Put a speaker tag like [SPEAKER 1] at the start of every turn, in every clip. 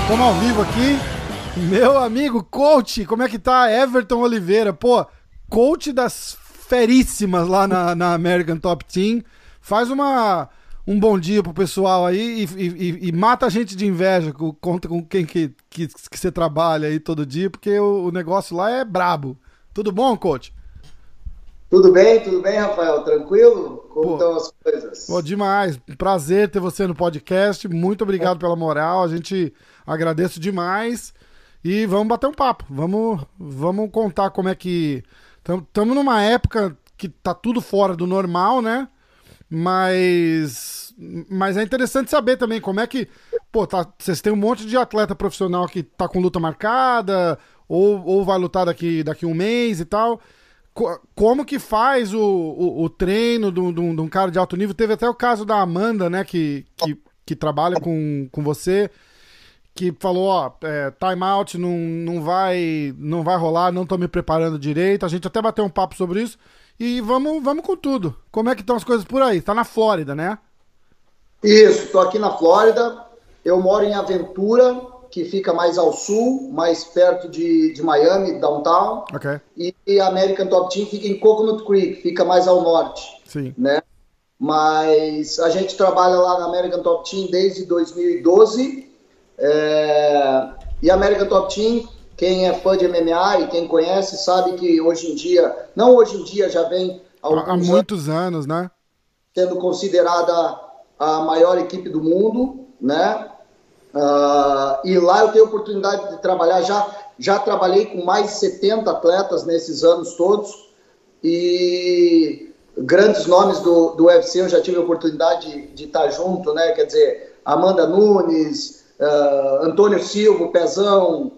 [SPEAKER 1] Estamos ao vivo aqui. Meu amigo coach, como é que tá? Everton Oliveira, pô, coach das feríssimas lá na, na American Top Team. Faz uma, um bom dia pro pessoal aí e, e, e mata a gente de inveja conta com quem que, que, que você trabalha aí todo dia, porque o, o negócio lá é brabo. Tudo bom, coach?
[SPEAKER 2] Tudo bem, tudo bem, Rafael? Tranquilo? Como pô, estão as coisas?
[SPEAKER 1] Pô, demais. Prazer ter você no podcast. Muito obrigado pela moral. A gente agradece demais. E vamos bater um papo. Vamos, vamos contar como é que. Estamos numa época que tá tudo fora do normal, né? Mas. Mas é interessante saber também como é que. Pô, tá, vocês têm um monte de atleta profissional que tá com luta marcada, ou, ou vai lutar daqui, daqui um mês e tal como que faz o, o, o treino de um, cara de alto nível? Teve até o caso da Amanda, né, que, que, que trabalha com, com você, que falou, ó, é, timeout não, não, vai, não vai rolar, não tô me preparando direito. A gente até bateu um papo sobre isso. E vamos, vamos com tudo. Como é que estão as coisas por aí? Tá na Flórida, né?
[SPEAKER 2] Isso, tô aqui na Flórida. Eu moro em Aventura, que fica mais ao sul, mais perto de, de Miami, downtown.
[SPEAKER 1] Okay.
[SPEAKER 2] E, e a American Top Team fica em Coconut Creek, fica mais ao norte.
[SPEAKER 1] Sim.
[SPEAKER 2] Né? Mas a gente trabalha lá na American Top Team desde 2012. É... E a American Top Team, quem é fã de MMA e quem conhece, sabe que hoje em dia, não hoje em dia, já vem
[SPEAKER 1] há muitos anos, anos, né?
[SPEAKER 2] Sendo considerada a maior equipe do mundo, né? Uh, e lá eu tenho oportunidade de trabalhar, já, já trabalhei com mais de 70 atletas nesses anos todos, e grandes nomes do, do UFC eu já tive a oportunidade de, estar junto, né? Quer dizer, Amanda Nunes, uh, Antônio Silva, Pezão,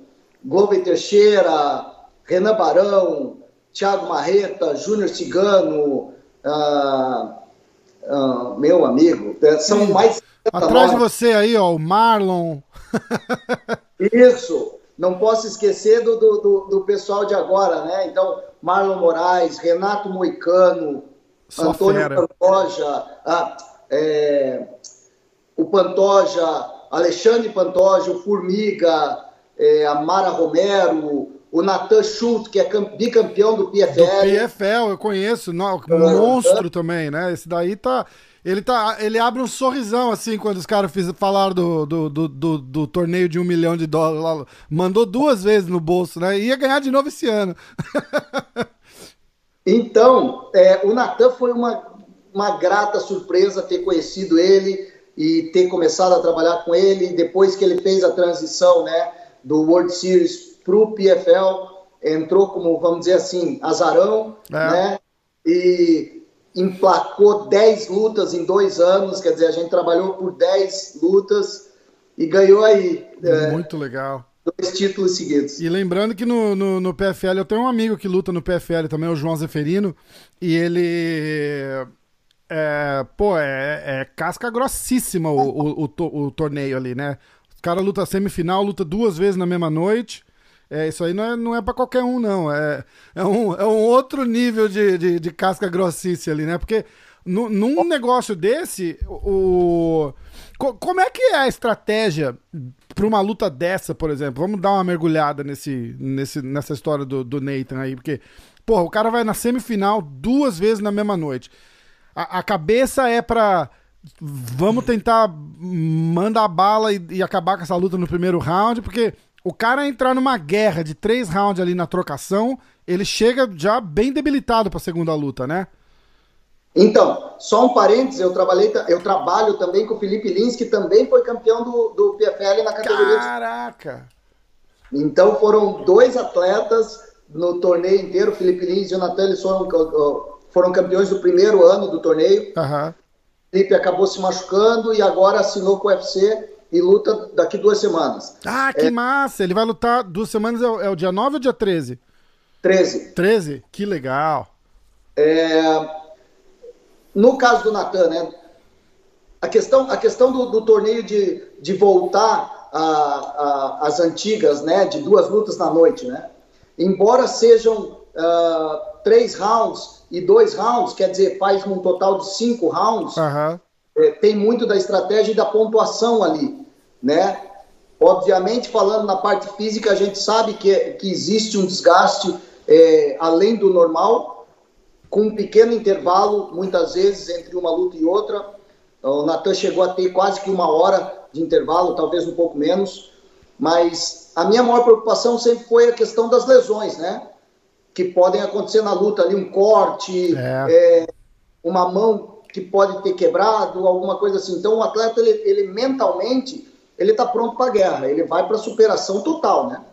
[SPEAKER 2] Glover Teixeira, Renan Barão, Thiago Marreta, Júnior Cigano, uh, meu amigo, são Sim. mais
[SPEAKER 1] Atrás de você aí, ó, o Marlon.
[SPEAKER 2] Isso. Não posso esquecer do, do, do, pessoal de agora, né? Então, Marlon Moraes, Renato Moicano,
[SPEAKER 1] Só
[SPEAKER 2] Antônio
[SPEAKER 1] fera.
[SPEAKER 2] Pantoja, ah, é, o Pantoja, Alexandre Pantoja, o Formiga, é, a Mara Romero, o Nathan Schultz, que é bicampeão do PFL. Do
[SPEAKER 1] PFL, eu conheço. Não, monstro também, né? Esse daí tá. Ele, tá, ele abre um sorrisão, assim, quando os caras falaram do, do, do, do, do torneio de um milhão de dólares. Mandou duas vezes no bolso, né? Ia ganhar de novo esse ano.
[SPEAKER 2] então, é, o Natan foi uma, uma grata surpresa ter conhecido ele e ter começado a trabalhar com ele. Depois que ele fez a transição, né, do World Series para o PFL, entrou como, vamos dizer assim, azarão, é. né? E emplacou 10 lutas em dois anos, quer dizer, a gente trabalhou por 10 lutas e ganhou aí.
[SPEAKER 1] É, Muito é, legal.
[SPEAKER 2] Dois títulos seguidos.
[SPEAKER 1] E lembrando que no, no, no, PFL, eu tenho um amigo que luta no PFL também, o João Zeferino, e ele. É, pô, é, é casca grossíssima o, o, o, o torneio ali, né? O cara luta semifinal, luta duas vezes na mesma noite. É, isso aí não é, não é para qualquer um, não. É, é, um, é um outro nível de, de, de casca grossice ali, né? Porque no, num negócio desse, o, como é que é a estratégia para uma luta dessa, por exemplo? Vamos dar uma mergulhada nesse, nesse, nessa história do, do Nathan aí, porque, porra, o cara vai na semifinal duas vezes na mesma noite. A, a cabeça é para vamos tentar mandar bala e, e acabar com essa luta no primeiro round, porque o cara entrar numa guerra de três rounds ali na trocação, ele chega já bem debilitado para a segunda luta, né?
[SPEAKER 2] Então, só um parênteses, eu, trabalhei, eu trabalho também com o Felipe Lins, que também foi campeão do, do PFL na categoria.
[SPEAKER 1] Caraca!
[SPEAKER 2] Então foram dois atletas no torneio inteiro, Felipe Lins e o Natan, eles foram, foram campeões do primeiro ano do torneio.
[SPEAKER 1] Uhum.
[SPEAKER 2] Felipe acabou se machucando e agora assinou com o UFC e luta daqui duas semanas.
[SPEAKER 1] Ah, que é... massa! Ele vai lutar duas semanas, é o, é o dia 9 ou dia 13?
[SPEAKER 2] 13.
[SPEAKER 1] 13? Que legal.
[SPEAKER 2] É... No caso do Natan, né? A questão, a questão do, do torneio de, de voltar às antigas, né? De duas lutas na noite, né? Embora sejam uh, três rounds e dois rounds, quer dizer, faz um total de cinco rounds,
[SPEAKER 1] uhum.
[SPEAKER 2] É, tem muito da estratégia e da pontuação ali, né? Obviamente, falando na parte física, a gente sabe que, que existe um desgaste é, além do normal, com um pequeno intervalo, muitas vezes, entre uma luta e outra. O Natan chegou a ter quase que uma hora de intervalo, talvez um pouco menos, mas a minha maior preocupação sempre foi a questão das lesões, né? Que podem acontecer na luta ali, um corte, é. É, uma mão que pode ter quebrado, alguma coisa assim. Então, o atleta, ele, ele mentalmente, ele está pronto para a guerra, ele vai para a superação total, né?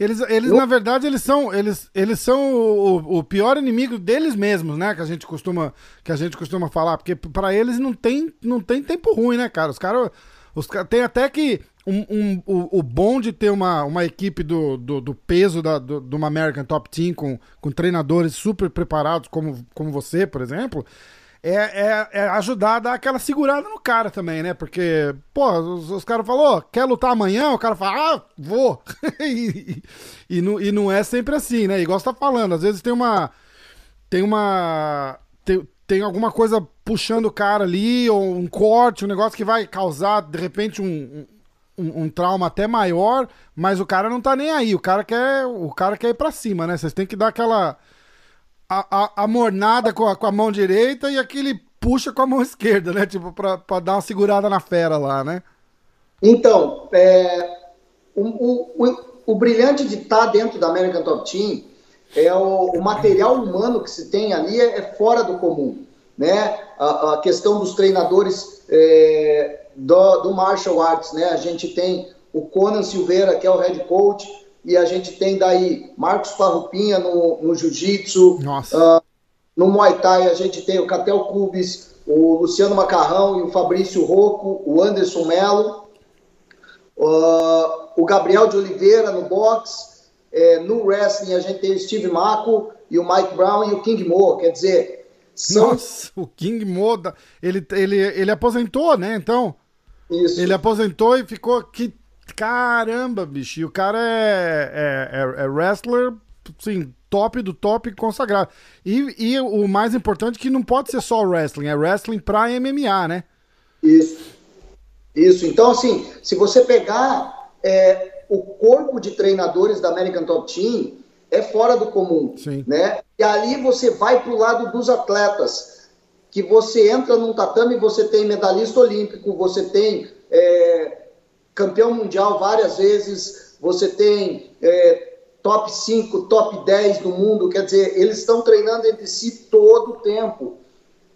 [SPEAKER 1] Eles, eles na verdade, eles são, eles, eles são o, o, pior inimigo deles mesmos, né? Que a gente costuma, que a gente costuma falar, porque para eles não tem, não tem tempo ruim, né, cara? Os caras, os tem até que um, um, o, o bom de ter uma, uma equipe do, do, do peso da, do, do American Top Team com, com treinadores super preparados como, como você, por exemplo, é, é, é, ajudar a dar aquela segurada no cara também, né? Porque, pô, os, os caras falaram, quer lutar amanhã? O cara fala, ah, vou. e, e, não, e não é sempre assim, né? Igual você tá falando, às vezes tem uma. Tem uma. Tem, tem alguma coisa puxando o cara ali, ou um corte, um negócio que vai causar, de repente, um, um, um, trauma até maior, mas o cara não tá nem aí. O cara quer, o cara quer ir pra cima, né? Vocês têm que dar aquela a, a, a mornada com a, com a mão direita e aquele puxa com a mão esquerda, né? Tipo, pra, pra dar uma segurada na fera lá, né?
[SPEAKER 2] Então, é, o, o, o, brilhante de estar tá dentro da American Top Team é o, o material humano que se tem ali é, é fora do comum, né? A, a questão dos treinadores é, do, do martial arts, né? A gente tem o Conan Silveira, que é o head coach, e a gente tem daí Marcos Parrupinha no, no Jiu-Jitsu, uh, no Muay Thai a gente tem o Catel Cubes, o Luciano Macarrão e o Fabrício Rocco, o Anderson Melo, uh, o Gabriel de Oliveira no boxe, é, no wrestling a gente tem o Steve Mako e o Mike Brown e o King Mo, quer dizer...
[SPEAKER 1] São... Nossa, o King Mo, ele, ele, ele aposentou, né, então... Isso. Ele aposentou e ficou... Que Caramba, bicho. E o cara é, é, é, é wrestler, sim, top do top consagrado. E, e o mais importante é que não pode ser só wrestling, é wrestling pra MMA, né?
[SPEAKER 2] Isso. Isso. Então, assim, se você pegar é, o corpo de treinadores da American Top Team, é fora do comum, Sim. né? E ali você vai pro lado dos atletas, que você entra num tatame, você tem medalhista olímpico, você tem é, campeão mundial várias vezes, você tem é, top 5, top 10 do mundo, quer dizer, eles estão treinando entre si todo o tempo.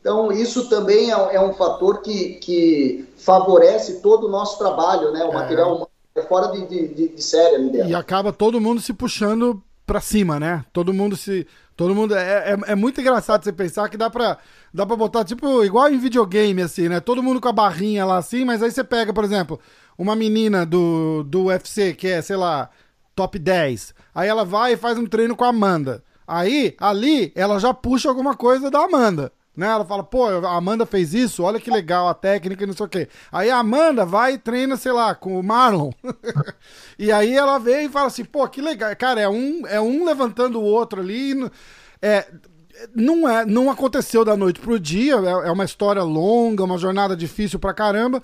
[SPEAKER 2] Então, isso também é, é um fator que, que favorece todo o nosso trabalho, né? O é. material humano é fora de, de, de série ali dentro.
[SPEAKER 1] E acaba todo mundo se puxando para cima, né? Todo mundo se. Todo mundo. É, é, é, muito engraçado você pensar que dá pra, dá pra botar, tipo, igual em videogame, assim, né? Todo mundo com a barrinha lá assim, mas aí você pega, por exemplo, uma menina do, do UFC que é, sei lá, top 10. Aí ela vai e faz um treino com a Amanda. Aí, ali, ela já puxa alguma coisa da Amanda. Né? Ela fala, pô, a Amanda fez isso, olha que legal a técnica e não sei o quê. Aí a Amanda vai e treina, sei lá, com o Marlon. e aí ela vem e fala assim, pô, que legal. Cara, é um, é um levantando o outro ali. É, não, é, não aconteceu da noite pro dia, é, é uma história longa, uma jornada difícil pra caramba,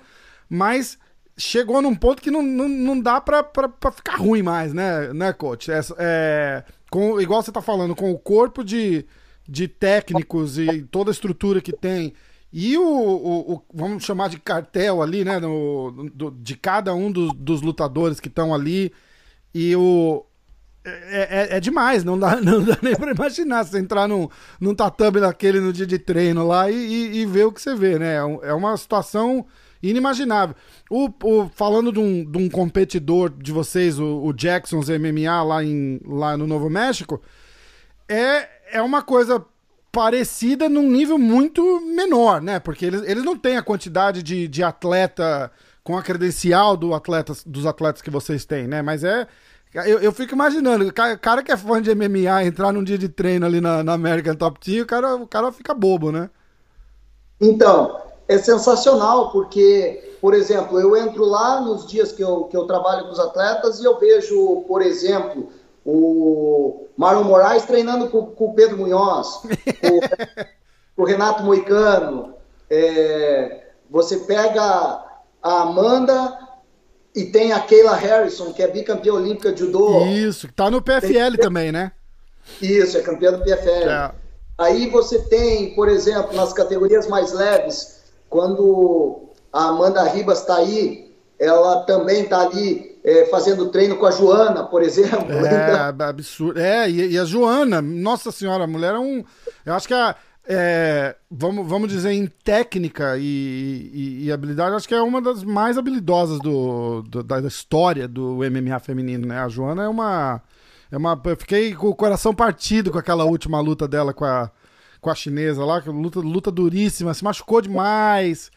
[SPEAKER 1] mas chegou num ponto que não, não, não dá pra, pra, pra ficar ruim mais, né, né coach? É, é, com, igual você tá falando, com o corpo de, de técnicos e toda a estrutura que tem, e o, o, o vamos chamar de cartel ali, né, no, do, de cada um dos, dos lutadores que estão ali, e o, é, é, é, demais, não dá, não dá nem pra imaginar você entrar num, num tatame daquele no dia de treino lá e, e, e ver o que você vê, né? É, é uma situação inimaginável. O, o, falando de um, de um competidor de vocês, o, o Jackson's MMA lá, em, lá no Novo México, é, é uma coisa parecida num nível muito menor, né? Porque eles, eles não têm a quantidade de, de atleta com a credencial do atleta, dos atletas que vocês têm, né? Mas é. Eu, eu fico imaginando, o cara, que é fã de MMA entrar num dia de treino ali na, na American Top Team, o cara, o cara fica bobo, né?
[SPEAKER 2] Então, é sensacional, porque, por exemplo, eu entro lá nos dias que eu, que eu trabalho com os atletas e eu vejo, por exemplo, o Marlon Moraes treinando com, com o Pedro Munhoz, com o Renato Moicano. É, você pega a Amanda e tem a Keila Harrison, que é bicampeã olímpica de judô.
[SPEAKER 1] Isso, que tá no PFL tem... também, né?
[SPEAKER 2] Isso, é campeã do PFL. É. Aí você tem, por exemplo, nas categorias mais leves, quando a Amanda Ribas está aí, ela também está ali é, fazendo treino com a Joana, por exemplo.
[SPEAKER 1] É, então... absurdo. É, e, e, a Joana, nossa senhora, a mulher é um. Eu acho que a. É, vamos, vamos dizer, em técnica e, e, e, habilidade, acho que é uma das mais habilidosas do, do, da história do MMA feminino, né? A Joana é uma. É uma eu fiquei com o coração partido com aquela última luta dela com a, com a chinesa lá, luta, luta duríssima, se machucou demais.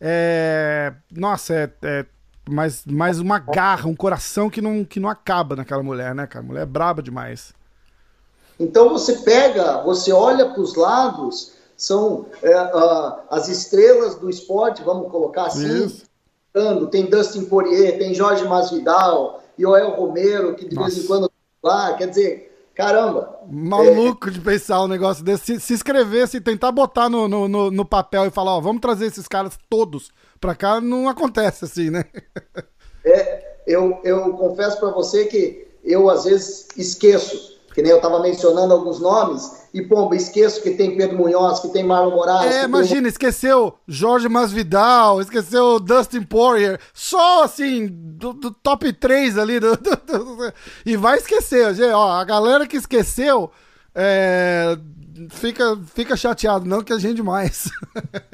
[SPEAKER 1] É, nossa, é, é mais, mais uma garra, um coração que não, que não acaba naquela mulher, né, cara? A mulher é braba demais.
[SPEAKER 2] Então você pega, você olha para os lados, são é, uh, as estrelas do esporte, vamos colocar assim. Isso. Tem Dustin Poirier, tem Jorge Masvidal, Joel Romero, que de Nossa. vez em quando lá, quer dizer, caramba.
[SPEAKER 1] Maluco é... de pensar um negócio desse. Se, se inscrevesse e tentar botar no, no, no, no papel e falar, ó, vamos trazer esses caras todos pra cá, não acontece assim, né?
[SPEAKER 2] é, eu, eu confesso para você que eu às vezes esqueço que nem eu estava mencionando alguns nomes, e pomba, esqueço que tem Pedro Munhoz, que tem Marlon Moraes.
[SPEAKER 1] É, imagina, tem... esqueceu Jorge Masvidal, esqueceu Dustin Poirier, só assim, do, do top 3 ali, do, do, e vai esquecer, gente, ó, a galera que esqueceu, é, fica, fica chateado, não que a gente mais.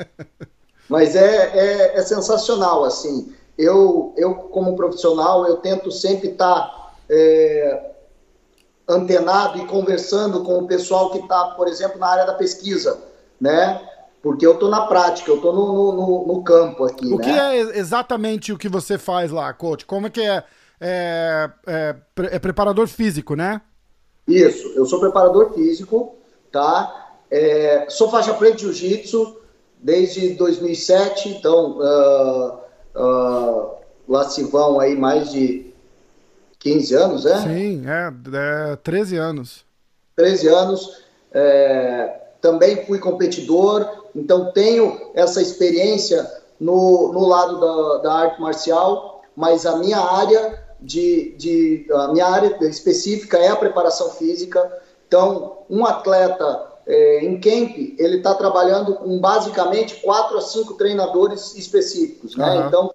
[SPEAKER 2] Mas é, é, é, sensacional, assim, eu, eu como profissional, eu tento sempre estar... Tá, é, antenado e conversando com o pessoal que está, por exemplo, na área da pesquisa, né? Porque eu estou na prática, eu estou no, no, no, campo aqui.
[SPEAKER 1] O
[SPEAKER 2] né?
[SPEAKER 1] que é exatamente o que você faz lá, coach? Como é que é? É, é, é preparador físico, né?
[SPEAKER 2] Isso, eu sou preparador físico, tá? É, sou faixa preta de jiu-jitsu desde 2007, então uh, uh, lá se vão aí mais de 15 anos, é?
[SPEAKER 1] Sim, é, é 13 anos.
[SPEAKER 2] 13 anos. É, também fui competidor, então tenho essa experiência no, no lado da, da arte marcial, mas a minha área de, de a minha área específica é a preparação física. Então, um atleta é, em camp, ele está trabalhando com basicamente quatro a cinco treinadores específicos, né? Uhum. Então,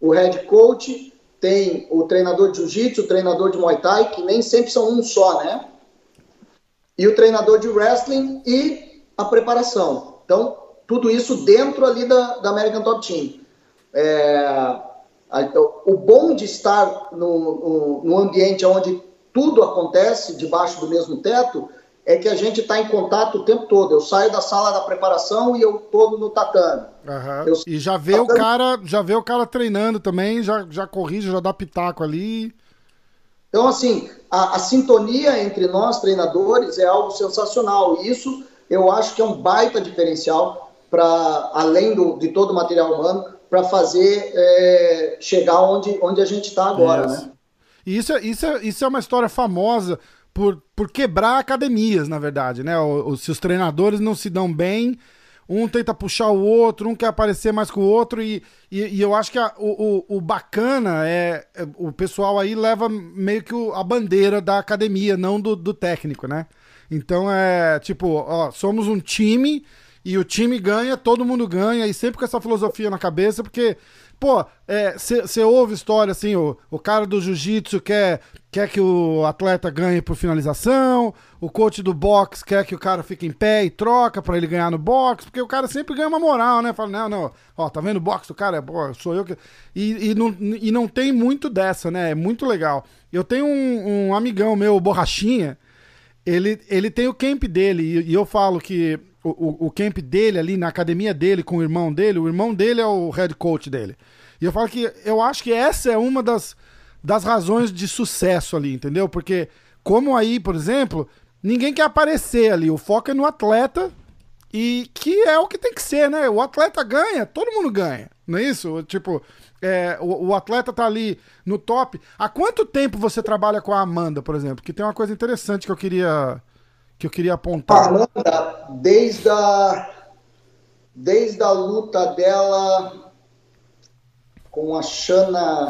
[SPEAKER 2] o head coach, tem o treinador de jiu-jitsu, o treinador de muay thai, que nem sempre são um só, né? E o treinador de wrestling e a preparação. Então, tudo isso dentro ali da, da American Top Team. É, o bom de estar no, no, no ambiente onde tudo acontece debaixo do mesmo teto é que a gente está em contato o tempo todo. Eu saio da sala da preparação e eu tô no tatame.
[SPEAKER 1] Uhum. Eu... E já vê tatame... o cara, já vê o cara treinando também, já, já corrige, já dá pitaco ali.
[SPEAKER 2] Então, assim, a, a sintonia entre nós, treinadores, é algo sensacional. E isso eu acho que é um baita diferencial para, além do, de todo o material humano, para fazer é, chegar onde, onde a gente está agora,
[SPEAKER 1] isso. né? E isso, é, isso, é, isso é uma história famosa por, por quebrar academias, na verdade, né? O, se os treinadores não se dão bem, um tenta puxar o outro, um quer aparecer mais com o outro, e, e, e eu acho que a, o, o, o, bacana é, é, o pessoal aí leva meio que a bandeira da academia, não do, do técnico, né? Então é tipo, ó, somos um time e o time ganha, todo mundo ganha, e sempre com essa filosofia na cabeça, porque pô, você é, ouve história assim, o, o cara do jiu-jitsu quer, quer que o atleta ganhe por finalização, o coach do boxe quer que o cara fique em pé e troca para ele ganhar no boxe, porque o cara sempre ganha uma moral, né? Fala, não, não, ó, tá vendo o boxe do cara? É, pô, sou eu que. E, e, não, e não tem muito dessa, né? É muito legal. Eu tenho um, um amigão meu, Borrachinha, ele, ele tem o camp dele, e, e eu falo que o, o, camp dele ali na academia dele com o irmão dele, o irmão dele é o head coach dele. E eu falo que eu acho que essa é uma das, das razões de sucesso ali, entendeu? Porque, como aí, por exemplo, ninguém quer aparecer ali, o foco é no atleta E que é o que tem que ser, né? O atleta ganha, todo mundo ganha, não é isso? Tipo, é, o, o, atleta tá ali no top. Há quanto tempo você trabalha com a Amanda, por exemplo? Que tem uma coisa interessante que eu queria que eu queria apontar.
[SPEAKER 2] Amanda, desde a desde a luta dela com a Shana,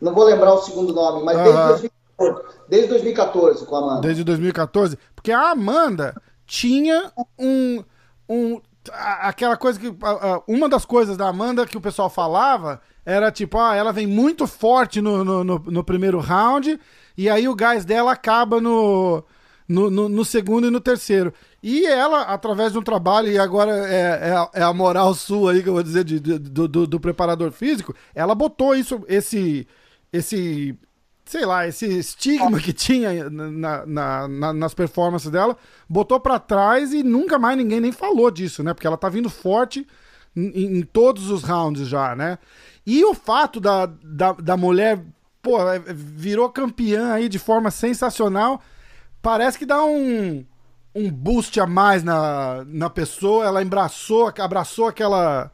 [SPEAKER 2] não vou lembrar o segundo nome, mas desde, 2014, desde 2014 com a Amanda.
[SPEAKER 1] Desde 2014, porque a Amanda tinha um, um aquela coisa que uma das coisas da Amanda que o pessoal falava era tipo, ah, ela vem muito forte no, no, no, no primeiro round e aí o gás dela acaba no, no, no, no, segundo e no terceiro. E ela, através de um trabalho, e agora é, é, é a moral sua aí que eu vou dizer de, de, do, do, do, preparador físico, ela botou isso, esse, esse sei lá, esse estigma que tinha na, na, na, nas performances dela, botou para trás e nunca mais ninguém nem falou disso, né? Porque ela tá vindo forte em, em todos os rounds já, né? E o fato da, da, da mulher, pô, é, virou campeã aí de forma sensacional, parece que dá um, um boost a mais na, na pessoa, ela abraçou, abraçou aquela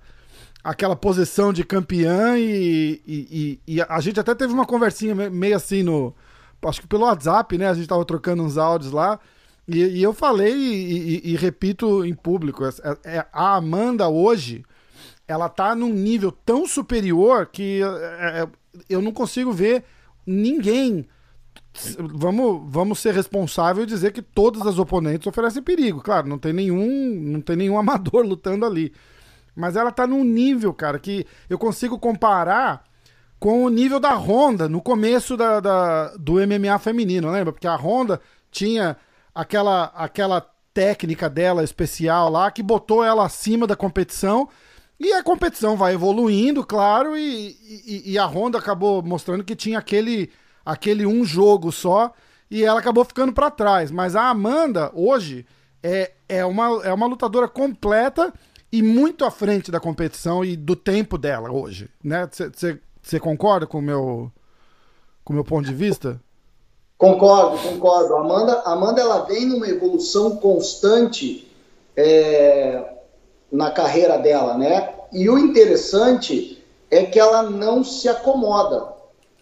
[SPEAKER 1] aquela posição de campeã e, e, e, a gente até teve uma conversinha meio assim no. Acho que pelo WhatsApp, né? A gente tava trocando uns áudios lá. E, e eu falei e, repito em público: é, é, a Amanda hoje, ela tá num nível tão superior que é, eu não consigo ver ninguém. Vamos, vamos ser responsável e dizer que todas as oponentes oferecem perigo. Claro, não tem nenhum, não tem nenhum amador lutando ali. Mas ela tá num nível, cara, que eu consigo comparar com o nível da Honda no começo da, da, do MMA feminino, lembra? Porque a Honda tinha aquela, aquela técnica dela especial lá que botou ela acima da competição. E a competição vai evoluindo, claro, e, e, e, a Honda acabou mostrando que tinha aquele, aquele um jogo só e ela acabou ficando para trás. Mas a Amanda, hoje, é, é, uma, é uma lutadora completa e muito à frente da competição e do tempo dela hoje, né? Você concorda com o meu, com meu ponto de vista?
[SPEAKER 2] Concordo, concordo. Amanda, Amanda ela vem numa evolução constante é, na carreira dela, né? E o interessante é que ela não se acomoda.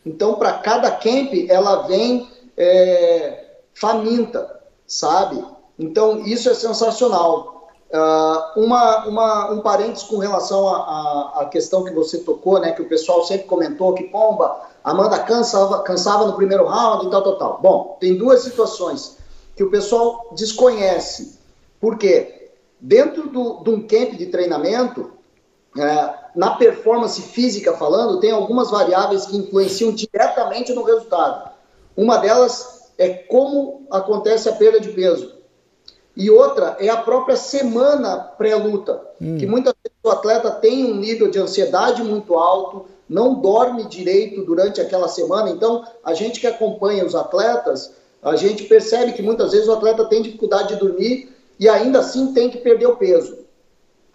[SPEAKER 2] Então, para cada camp, ela vem é, faminta, sabe? Então, isso é sensacional. Uh, uma, uma, um parênteses com relação à questão que você tocou, né, que o pessoal sempre comentou que, pomba, Amanda cansava, cansava no primeiro round e tal, tal, tal. Bom, tem duas situações que o pessoal desconhece. Por quê? Dentro do, de um camp de treinamento, é, na performance física falando, tem algumas variáveis que influenciam diretamente no resultado. Uma delas é como acontece a perda de peso. E outra é a própria semana pré-luta, hum. que muitas vezes o atleta tem um nível de ansiedade muito alto, não dorme direito durante aquela semana. Então, a gente que acompanha os atletas, a gente percebe que muitas vezes o atleta tem dificuldade de dormir e ainda assim tem que perder o peso.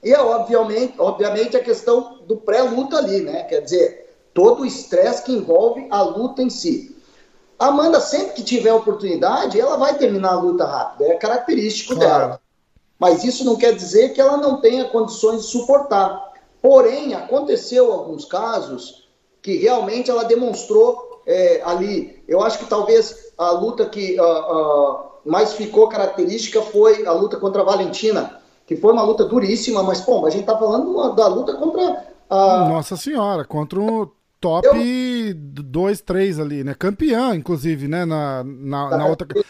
[SPEAKER 2] E é obviamente, obviamente a questão do pré-luta ali, né? Quer dizer, todo o estresse que envolve a luta em si. A Amanda, sempre que tiver oportunidade, ela vai terminar a luta rápida, é característico claro. dela. Mas isso não quer dizer que ela não tenha condições de suportar. Porém, aconteceu alguns casos que realmente ela demonstrou é, ali. Eu acho que talvez a luta que uh, uh, mais ficou característica foi a luta contra a Valentina, que foi uma luta duríssima, mas, pô, a gente tá falando da luta contra a.
[SPEAKER 1] Nossa Senhora, contra o top 2, 3 ali, né? Campeã, inclusive, né? Na, na, na outra. Que,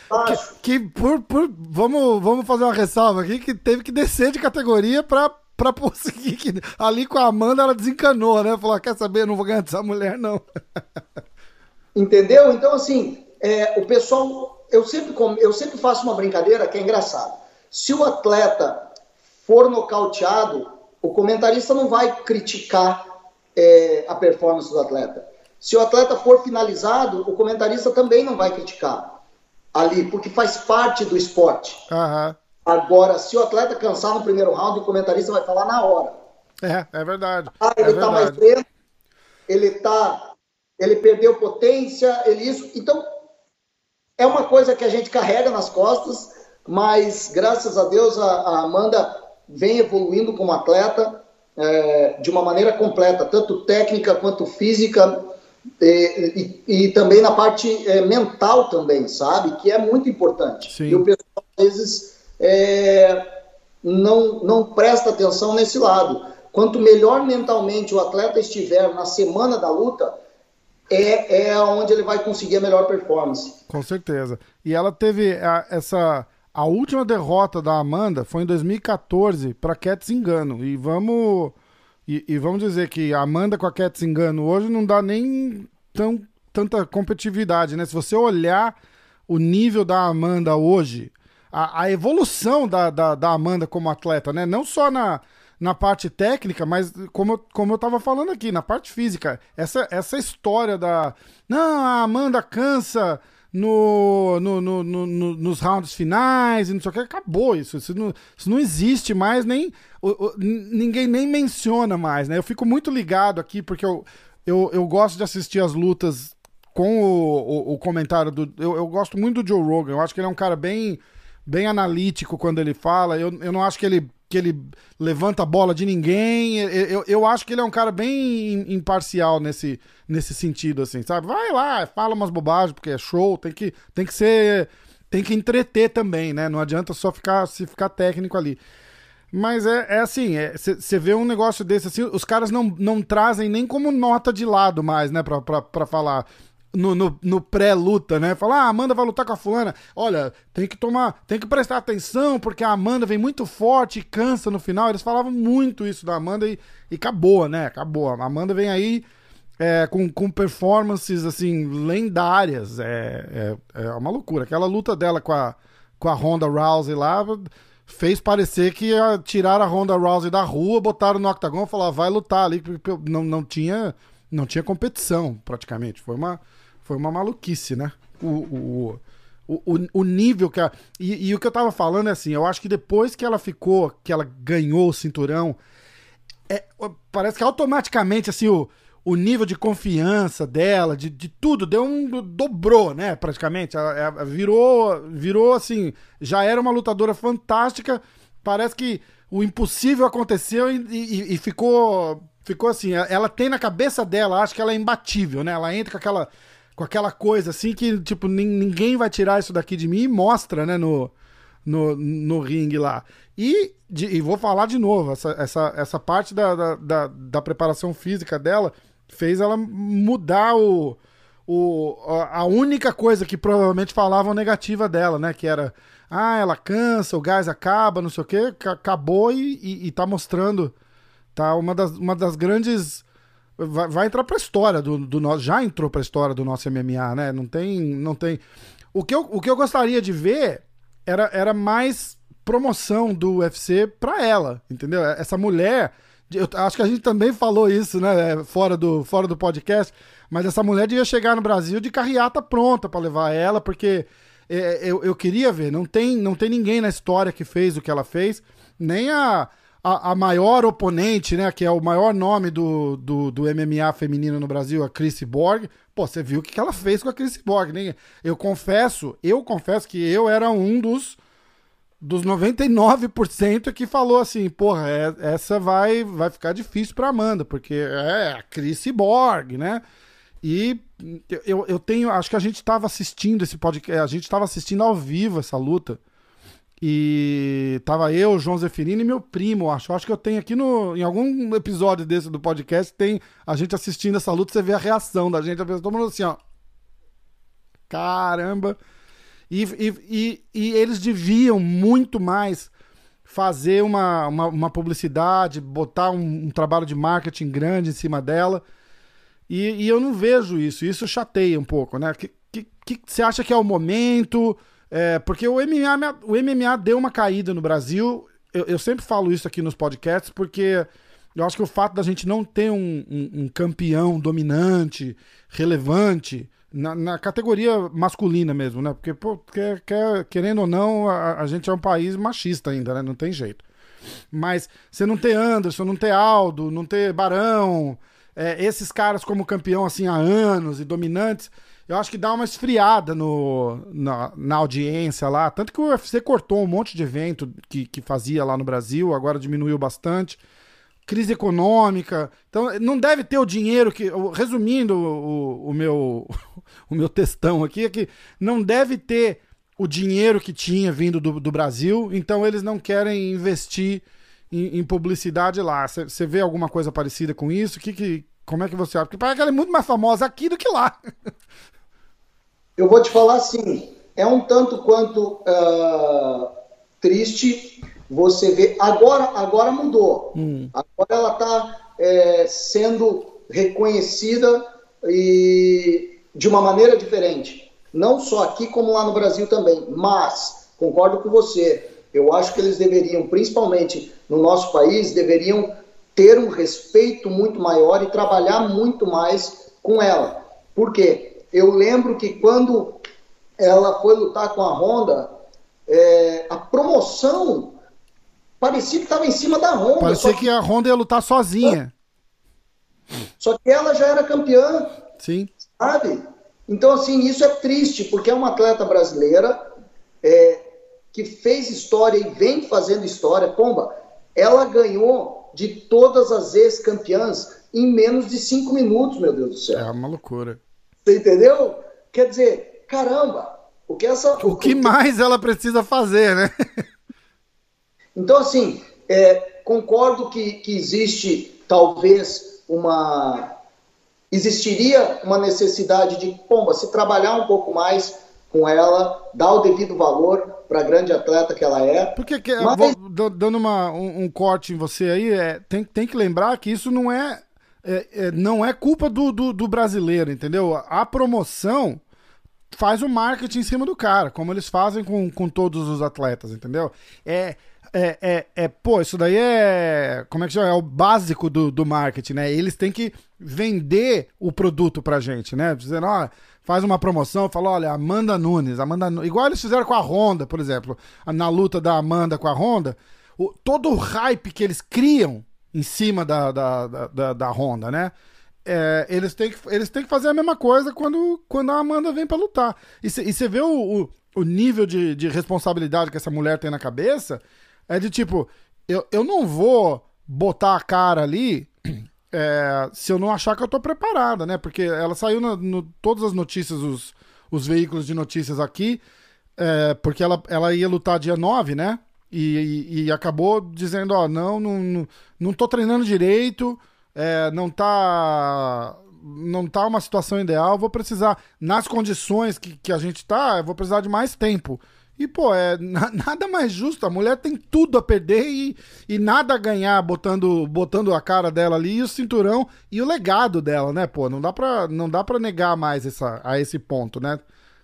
[SPEAKER 1] que por, por, vamos, vamos fazer uma ressalva aqui que teve que descer de categoria pra, pra conseguir. Que, ali com a Amanda ela desencanou, né? Falou: ah, quer saber? Não vou ganhar dessa mulher, não.
[SPEAKER 2] Entendeu? Então, assim, é, o pessoal. Eu sempre, eu sempre faço uma brincadeira que é engraçado. Se o atleta for nocauteado, o comentarista não vai criticar é, a performance do atleta. Se o atleta for finalizado, o comentarista também não vai criticar ali, porque faz parte do esporte.
[SPEAKER 1] Uhum.
[SPEAKER 2] Agora, se o atleta cansar no primeiro round, o comentarista vai falar na hora.
[SPEAKER 1] É, é verdade.
[SPEAKER 2] Ah,
[SPEAKER 1] ele
[SPEAKER 2] é tá mais lento, ele tá. Ele perdeu potência, ele isso. Então, é uma coisa que a gente carrega nas costas, mas graças a Deus a, a Amanda vem evoluindo como atleta é, de uma maneira completa, tanto técnica quanto física e, e, e também na parte é, mental também, sabe? Que é muito importante.
[SPEAKER 1] Sim.
[SPEAKER 2] E o pessoal às vezes é, não, não presta atenção nesse lado. Quanto melhor mentalmente o atleta estiver na semana da luta, é, é onde ele vai conseguir a melhor performance.
[SPEAKER 1] Com certeza. E ela teve a, essa. A última derrota da Amanda foi em 2014 para Cat Zingano. E vamos. E, e, vamos dizer que a Amanda com a Cat Zingano hoje não dá nem tão, tanta competitividade, né? Se você olhar o nível da Amanda hoje, a, a evolução da, da, da Amanda como atleta, né? Não só na, na parte técnica, mas como, como eu tava falando aqui, na parte física. Essa, essa história da. Não, a Amanda cansa no, no, no, no, nos rounds finais e não sei o que, acabou isso. Isso não, isso não existe mais, nem. O, o, ninguém nem menciona mais, né? Eu fico muito ligado aqui, porque eu, eu, eu gosto de assistir as lutas com o, o, o comentário do. Eu, eu gosto muito do Joe Rogan. Eu acho que ele é um cara bem, bem analítico quando ele fala. Eu, eu não acho que ele que ele levanta a bola de ninguém. Eu, eu acho que ele é um cara bem imparcial nesse, nesse sentido, assim, sabe? Vai lá, fala umas bobagens, porque é show, tem que, tem que ser. Tem que entreter também, né? Não adianta só ficar se ficar técnico ali. Mas é, é assim, você é, vê um negócio desse assim, os caras não, não trazem nem como nota de lado mais, né, pra, pra, pra falar no, no, no pré-luta, né? Falar, ah, a Amanda vai lutar com a fulana. Olha, tem que tomar, tem que prestar atenção, porque a Amanda vem muito forte e cansa no final. Eles falavam muito isso da Amanda e, e acabou, né? Acabou. A Amanda vem aí é, com, com performances, assim, lendárias. É, é, é uma loucura. Aquela luta dela com a, com a Ronda Rousey lá fez parecer que ia tirar a Ronda Rousey da rua, botaram no octagon e falaram, vai lutar ali, porque não, não tinha não tinha competição, praticamente. Foi uma, foi uma maluquice, né? O, o, o, o, nível que a. E, e, o que eu tava falando é assim, eu acho que depois que ela ficou, que ela ganhou o cinturão, é, parece que automaticamente, assim, o, o nível de confiança dela, de, de tudo, deu um. dobrou, né? Praticamente. Ela, ela virou. Virou assim. Já era uma lutadora fantástica. Parece que o impossível aconteceu e, e, e ficou. Ficou assim. Ela tem na cabeça dela, acho que ela é imbatível, né? Ela entra com aquela com aquela coisa assim que, tipo, ninguém vai tirar isso daqui de mim e mostra, né, no, no, no ringue lá. E, de, e vou falar de novo, essa, essa, essa parte da, da, da, da preparação física dela fez ela mudar o, o, a única coisa que provavelmente falavam negativa dela, né, que era, ah, ela cansa, o gás acaba, não sei o que, acabou e, e, e tá mostrando, tá, uma das, uma das grandes vai, vai entrar pra história do, do nosso. Já entrou pra história do nosso MMA, né? Não tem. Não tem. O que eu, o que eu gostaria de ver era, era mais promoção do UFC pra ela, entendeu? Essa mulher. Eu acho que a gente também falou isso, né? É, fora do, fora do podcast. Mas essa mulher devia chegar no Brasil de carreata pronta para levar ela, porque é, eu, eu queria ver. Não tem, não tem ninguém na história que fez o que ela fez. Nem a, a, a, maior oponente, né, que é o maior nome do, do, do MMA feminino no Brasil, a Chris Borg. Pô, você viu o que ela fez com a Chris Borg, né? Eu confesso, eu confesso que eu era um dos dos 99% que falou assim, porra, é, essa vai vai ficar difícil para Amanda, porque é a Chris Borg, né? E eu, eu tenho, acho que a gente estava assistindo esse podcast, a gente estava assistindo ao vivo essa luta. E tava eu, João Zeferino e meu primo, acho. Acho que eu tenho aqui no, em algum episódio desse do podcast, tem a gente assistindo essa luta, você vê a reação da gente, a pessoa todo mundo assim, ó. Caramba! E, e, e, e eles deviam muito mais fazer uma, uma, uma publicidade, botar um, um, trabalho de marketing grande em cima dela. E, e, eu não vejo isso. Isso chateia um pouco, né? Que, que, que você acha que é o momento? É, porque o MMA, o MMA deu uma caída no Brasil. Eu, eu, sempre falo isso aqui nos podcasts, porque eu acho que o fato da gente não ter um, um, um campeão dominante, relevante, na, na, categoria masculina mesmo, né? Porque, pô, quer, quer, querendo ou não, a, a, gente é um país machista ainda, né? Não tem jeito. Mas você não ter Anderson, não ter Aldo, não ter Barão, é, esses caras como campeão assim há anos e dominantes eu acho que dá uma esfriada no, na, na audiência lá. Tanto que o UFC cortou um monte de evento que, que fazia lá no Brasil, agora diminuiu bastante. Crise econômica. Então, não deve ter o dinheiro que. Resumindo o, o, meu, o meu textão aqui, é que não deve ter o dinheiro que tinha vindo do, do Brasil, então eles não querem investir em, em publicidade lá. Você vê alguma coisa parecida com isso? Que, que, como é que você acha? Porque parece que ela é muito mais famosa aqui do que lá.
[SPEAKER 2] Eu vou te falar assim, é um tanto quanto uh, triste você ver. Agora, agora mudou. Hum. Agora ela está é, sendo reconhecida e de uma maneira diferente. Não só aqui, como lá no Brasil também. Mas, concordo com você, eu acho que eles deveriam, principalmente no nosso país, deveriam ter um respeito muito maior e trabalhar muito mais com ela. Por quê? Eu lembro que quando ela foi lutar com a Honda, é, a promoção parecia que estava em cima da Honda.
[SPEAKER 1] Parecia que... que... a Honda ia lutar sozinha.
[SPEAKER 2] Só que ela já era campeã.
[SPEAKER 1] Sim.
[SPEAKER 2] Sabe? Então, assim, isso é triste, porque é uma atleta brasileira é, que fez história e vem fazendo história. Pomba, ela ganhou de todas as ex-campeãs em menos de cinco minutos, meu Deus do céu.
[SPEAKER 1] É uma loucura.
[SPEAKER 2] Você entendeu? Quer dizer, caramba, o que essa.
[SPEAKER 1] O que mais ela precisa fazer, né?
[SPEAKER 2] então, assim, é, concordo que, que existe talvez uma. Existiria uma necessidade de, pomba, se trabalhar um pouco mais com ela, dar o devido valor para a grande atleta que ela é.
[SPEAKER 1] Porque que, Mas... vou, dando uma, um, um, corte em você aí, é, tem, tem que lembrar que isso não é, é, é não é culpa do, do, do, brasileiro, entendeu? A promoção faz o marketing em cima do cara, como eles fazem com, com todos os atletas, entendeu? É, é, é, é, pô, isso daí é. Como é que chama? É o básico do, do marketing, né? Eles têm que vender o produto pra gente, né? Dizendo, ó, faz uma promoção, fala, olha, Amanda Nunes, Amanda Nunes. Igual eles fizeram com a Honda, por exemplo, na luta da Amanda com a Honda, o, todo o hype que eles criam em cima da, da, da, da Honda, né? É, eles, têm que, eles têm que fazer a mesma coisa quando, quando a Amanda vem para lutar. E você vê o, o, o nível de, de responsabilidade que essa mulher tem na cabeça é de tipo, eu, eu não vou botar a cara ali é, se eu não achar que eu tô preparada, né? Porque ela saiu no, no todas as notícias, os, os veículos de notícias aqui, é, porque ela, ela ia lutar dia 9, né? E, e, acabou dizendo, ó, não, não, não, tô treinando direito, é, não tá não tá uma situação ideal, vou precisar, nas condições que, que a gente tá, vou precisar de mais tempo. E, pô, é nada mais justo. A mulher tem tudo a perder e, e nada a ganhar botando, botando a cara dela ali e o cinturão e o legado dela, né, pô? Não dá pra, não dá pra negar mais essa, a esse ponto, né?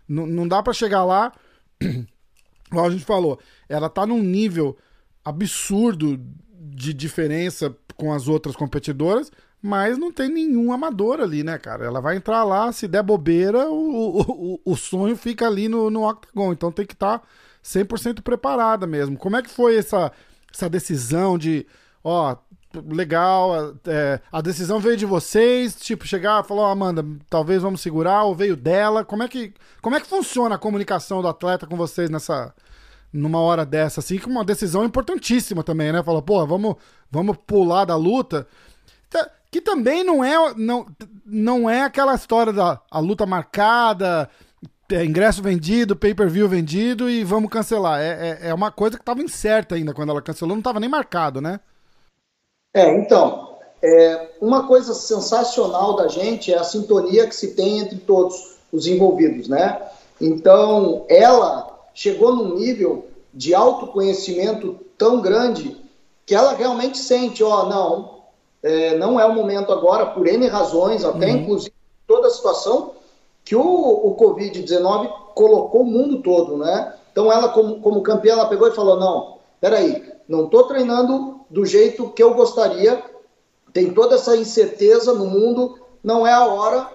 [SPEAKER 1] N não dá pra chegar lá. Como a gente falou, ela tá num nível absurdo de diferença com as outras competidoras, mas não tem nenhum amador ali, né, cara? Ela vai entrar lá, se der bobeira, o, o, o sonho fica ali no, no octagon. Então tem que estar tá 100% preparada mesmo. Como é que foi essa, essa decisão de, ó, legal, é, a decisão veio de vocês, tipo, chegar e falar, oh, Amanda, talvez vamos segurar, ou veio dela? Como é que, como é que funciona a comunicação do atleta com vocês nessa numa hora dessa, assim, que uma decisão importantíssima também, né? Fala, pô, vamos, vamos pular da luta. Tá, que também não é, não, não é aquela história da a luta marcada, é, ingresso vendido, pay-per-view vendido e vamos cancelar. É, é, é uma coisa que estava incerta ainda quando ela cancelou, não estava nem marcado, né?
[SPEAKER 2] É, então, é, uma coisa sensacional da gente é a sintonia que se tem entre todos os envolvidos, né? Então, ela chegou num nível de autoconhecimento tão grande que ela realmente sente, ó, não, é, não é o momento agora, por N razões, até uhum. inclusive toda a situação que o, o Covid-19 colocou o mundo todo, né? Então ela, como, como campeã, ela pegou e falou, não, peraí, não estou treinando do jeito que eu gostaria, tem toda essa incerteza no mundo, não é a hora.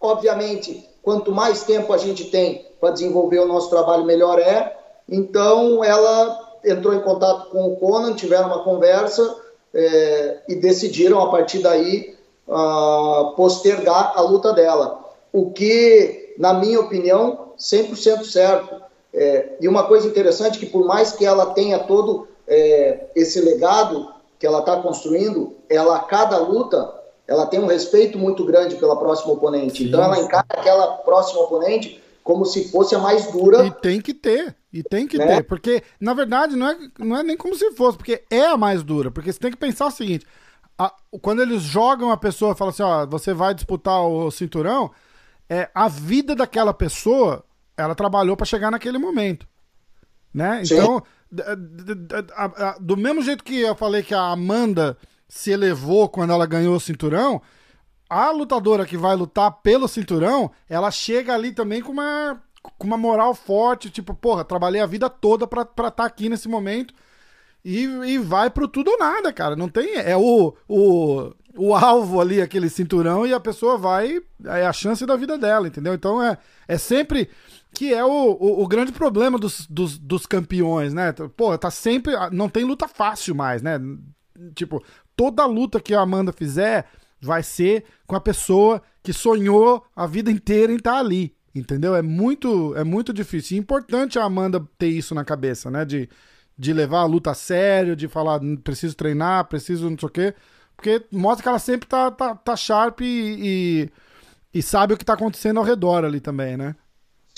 [SPEAKER 2] Obviamente, quanto mais tempo a gente tem para desenvolver o nosso trabalho, melhor é. Então ela entrou em contato com o Conan, tiveram uma conversa, é, e decidiram a partir daí uh, postergar a luta dela. o que, na minha opinião, 100% certo. É, e uma coisa interessante que por mais que ela tenha todo é, esse legado que ela está construindo, ela a cada luta ela tem um respeito muito grande pela próxima oponente. Sim. Então ela encara aquela próxima oponente como se fosse a mais dura.
[SPEAKER 1] E tem que ter, e tem que né? ter, porque na verdade não é, não é nem como se fosse, porque é a mais dura, porque você tem que pensar o seguinte, a, quando eles jogam a pessoa e falam assim, ó, você vai disputar o cinturão, é a vida daquela pessoa, ela trabalhou para chegar naquele momento, né? Então, do mesmo jeito que eu falei que a Amanda se elevou quando ela ganhou o cinturão, a lutadora que vai lutar pelo cinturão, ela chega ali também com uma, com uma moral forte, tipo, porra, trabalhei a vida toda pra estar tá aqui nesse momento. E, e vai pro tudo ou nada, cara. Não tem. É o, o, o alvo ali, aquele cinturão, e a pessoa vai. É a chance da vida dela, entendeu? Então é, é sempre que é o, o, o, grande problema dos, dos, dos, campeões, né? Pô, tá sempre. Não tem luta fácil mais, né? Tipo, toda luta que a Amanda fizer vai ser com a pessoa que sonhou a vida inteira em estar tá ali. Entendeu? É muito, é muito difícil. E importante a Amanda ter isso na cabeça, né? De, de levar a luta a sério, de falar, preciso treinar, preciso não sei o quê. Porque mostra que ela sempre tá, tá, tá sharp e, e, e sabe o que tá acontecendo ao redor ali também, né?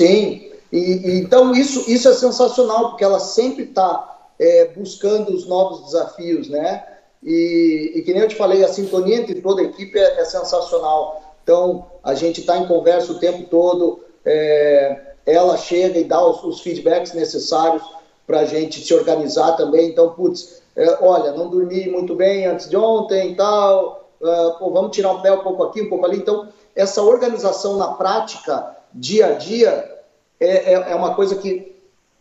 [SPEAKER 2] Sim, e, e, então isso, isso é sensacional, porque ela sempre está é, buscando os novos desafios, né? E, e, que nem eu te falei, a sintonia entre toda a equipe é, é sensacional. Então, a gente está em conversa o tempo todo, é, ela chega e dá os, os feedbacks necessários para a gente se organizar também. Então, putz, é, olha, não dormi muito bem antes de ontem e tal, uh, pô, vamos tirar um pé um pouco aqui, um pouco ali. Então, essa organização na prática dia a dia é, é, é uma coisa que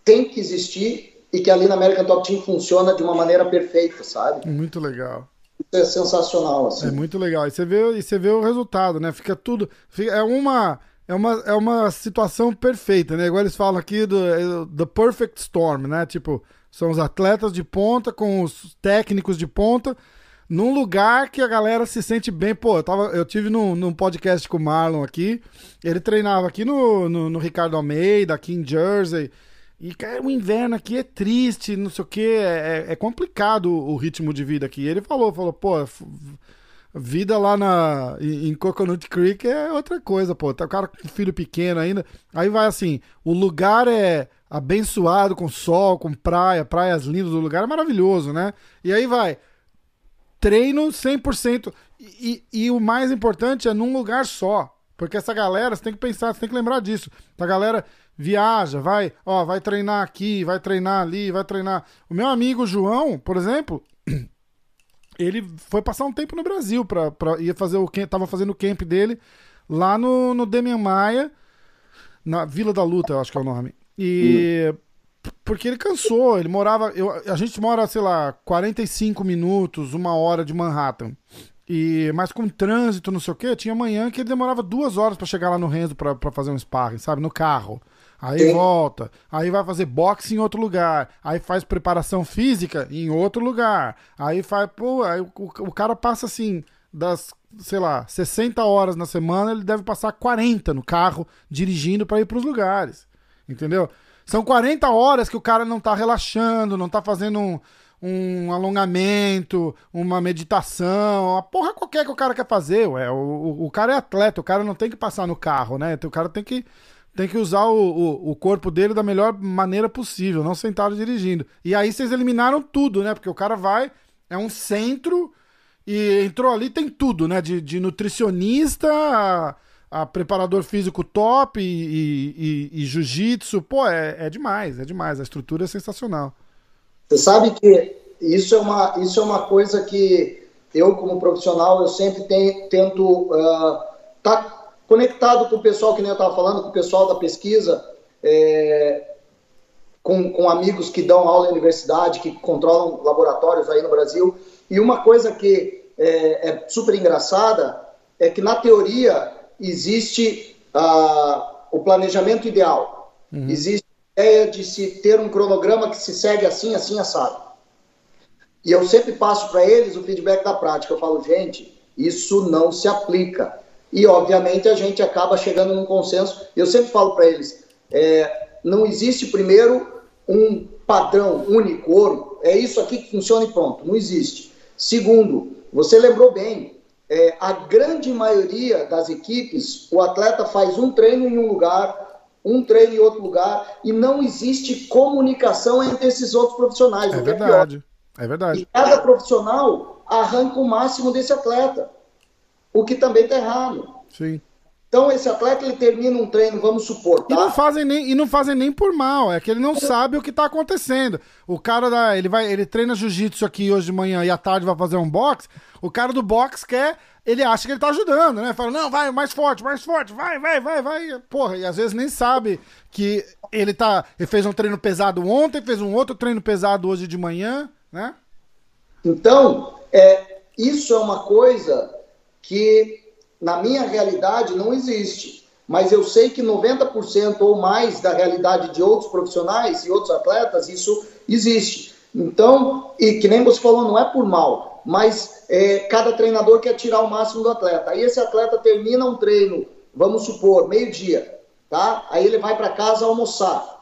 [SPEAKER 2] tem que existir e que ali na American Top Team funciona de uma maneira perfeita, sabe?
[SPEAKER 1] Muito legal.
[SPEAKER 2] Isso é sensacional, assim.
[SPEAKER 1] É muito legal. E você vê, e você vê o resultado, né? Fica tudo. Fica, é uma. É uma, é uma situação perfeita, né? Igual eles falam aqui do é, The Perfect Storm, né? Tipo, são os atletas de ponta com os técnicos de ponta num lugar que a galera se sente bem. Pô, eu, tava, eu tive num, num podcast com o Marlon aqui, ele treinava aqui no, no, no Ricardo Almeida, aqui em Jersey. E, cara, o inverno aqui é triste, não sei o que, é, é, é complicado o ritmo de vida aqui. Ele falou, falou, pô, vida lá na, em Coconut Creek é outra coisa, pô. Tá o cara com filho pequeno ainda. Aí vai assim, o lugar é abençoado com sol, com praia, praias lindas, o lugar é maravilhoso, né? E aí vai, treino 100%. E, e, e o mais importante é num lugar só. Porque essa galera, você tem que pensar, você tem que lembrar disso. A galera viaja, vai, ó, vai treinar aqui, vai treinar ali, vai treinar. O meu amigo João, por exemplo, ele foi passar um tempo no Brasil para ia fazer o tava fazendo o camp dele lá no, no Demian Maia, na Vila da Luta, eu acho que é o nome. E porque ele cansou, ele morava. Eu, a gente mora, sei lá, 45 minutos, uma hora de Manhattan. E, mas com trânsito, não sei o que, tinha manhã que ele demorava duas horas para chegar lá no Renzo pra, pra fazer um sparring, sabe? No carro. Aí Sim. volta, aí vai fazer boxe em outro lugar, aí faz preparação física em outro lugar, aí faz, pô, aí o, o cara passa assim, das, sei lá, 60 horas na semana, ele deve passar 40 no carro, dirigindo para ir para os lugares, entendeu? São 40 horas que o cara não tá relaxando, não tá fazendo um, um alongamento, uma meditação, a porra qualquer que o cara quer fazer, ué. O, o, o, cara é atleta, o cara não tem que passar no carro, né? O cara tem que, tem que usar o, o, o corpo dele da melhor maneira possível, não sentado dirigindo. E aí vocês eliminaram tudo, né? Porque o cara vai, é um centro e entrou ali, tem tudo, né? De, de nutricionista a preparador físico top e, e, e, e jiu-jitsu, pô, é, é demais, é demais. A estrutura é sensacional.
[SPEAKER 2] Você sabe que isso é uma, isso é uma coisa que eu, como profissional, eu sempre tenho, tento estar uh, tá conectado com o pessoal, que nem eu estava falando, com o pessoal da pesquisa, é, com, com amigos que dão aula na universidade, que controlam laboratórios aí no Brasil. E uma coisa que é, é super engraçada é que, na teoria, existe uh, o planejamento ideal. Uhum. Existe ideia de se ter um cronograma que se segue assim, assim, assado. E eu sempre passo para eles o feedback da prática. Eu falo, gente, isso não se aplica. e obviamente a gente acaba chegando num consenso. Eu sempre falo para eles, é, não existe primeiro um padrão único, ouro, é isso aqui que funciona e pronto, não existe. Segundo, você lembrou bem, é, a grande maioria das equipes, o atleta faz um treino em um lugar, um treino em outro lugar, e não existe comunicação entre esses outros profissionais.
[SPEAKER 1] É, é verdade, é, é verdade.
[SPEAKER 2] E cada profissional arranca o máximo desse atleta, o que também está errado.
[SPEAKER 1] Sim.
[SPEAKER 2] Então esse atleta ele termina um treino, vamos supor, tá?
[SPEAKER 1] E não fazem nem, e não fazem nem por mal, é que ele não sabe o que tá acontecendo. O cara da, ele vai, ele treina jiu-jitsu aqui hoje de manhã e à tarde vai fazer um box. O cara do box quer, ele acha que ele tá ajudando, né? Fala: "Não, vai, mais forte, mais forte, vai, vai, vai, vai". Porra, e às vezes nem sabe que ele tá, ele fez um treino pesado ontem, fez um outro treino pesado hoje de manhã, né?
[SPEAKER 2] Então, é, isso é uma coisa que na minha realidade não existe. Mas eu sei que 90% ou mais da realidade de outros profissionais e outros atletas, isso existe. Então, e que nem você falou, não é por mal, mas é, cada treinador quer tirar o máximo do atleta. Aí esse atleta termina um treino, vamos supor, meio-dia, tá? Aí ele vai para casa almoçar.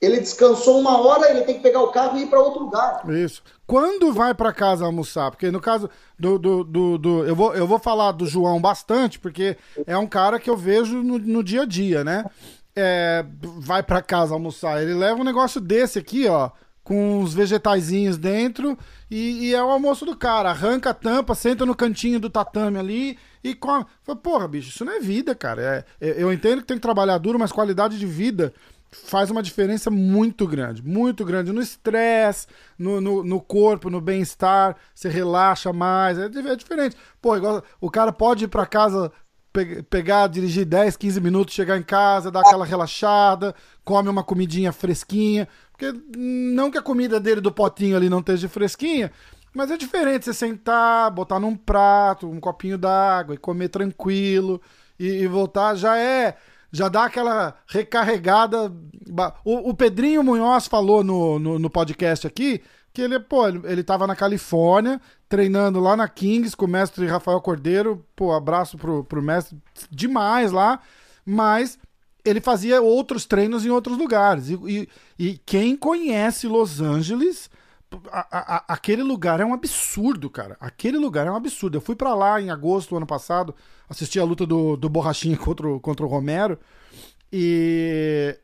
[SPEAKER 2] Ele descansou uma hora, ele tem que pegar o carro e ir para outro lugar.
[SPEAKER 1] Isso. Quando vai para casa almoçar? Porque no caso do, do, do, do, eu, vou, eu vou falar do João bastante, porque é um cara que eu vejo no, no dia a dia, né? É, vai para casa almoçar. Ele leva um negócio desse aqui, ó, com uns vegetaizinhos dentro e, e, é o almoço do cara. Arranca a tampa, senta no cantinho do tatame ali e come. Porra, bicho, isso não é vida, cara. É, eu entendo que tem que trabalhar duro, mas qualidade de vida faz uma diferença muito grande, muito grande no estresse, no, no, no, corpo, no bem-estar, você relaxa mais, é, é, diferente. Pô, o cara pode ir para casa, pe pegar, dirigir 10, 15 minutos, chegar em casa, dar aquela relaxada, come uma comidinha fresquinha, porque não que a comida dele do potinho ali não esteja fresquinha, mas é diferente você sentar, botar num prato, um copinho d'água e comer tranquilo e, e voltar, já é já dá aquela recarregada. O, o Pedrinho Munhoz falou no, no, no, podcast aqui que ele, pô, ele, ele tava na Califórnia, treinando lá na Kings com o mestre Rafael Cordeiro. Pô, abraço pro, pro mestre demais lá. Mas ele fazia outros treinos em outros lugares. E, e, e quem conhece Los Angeles. A, a, aquele lugar é um absurdo, cara. Aquele lugar é um absurdo. Eu fui para lá em agosto do ano passado assisti a luta do, do Borrachinha contra, o, contra o Romero e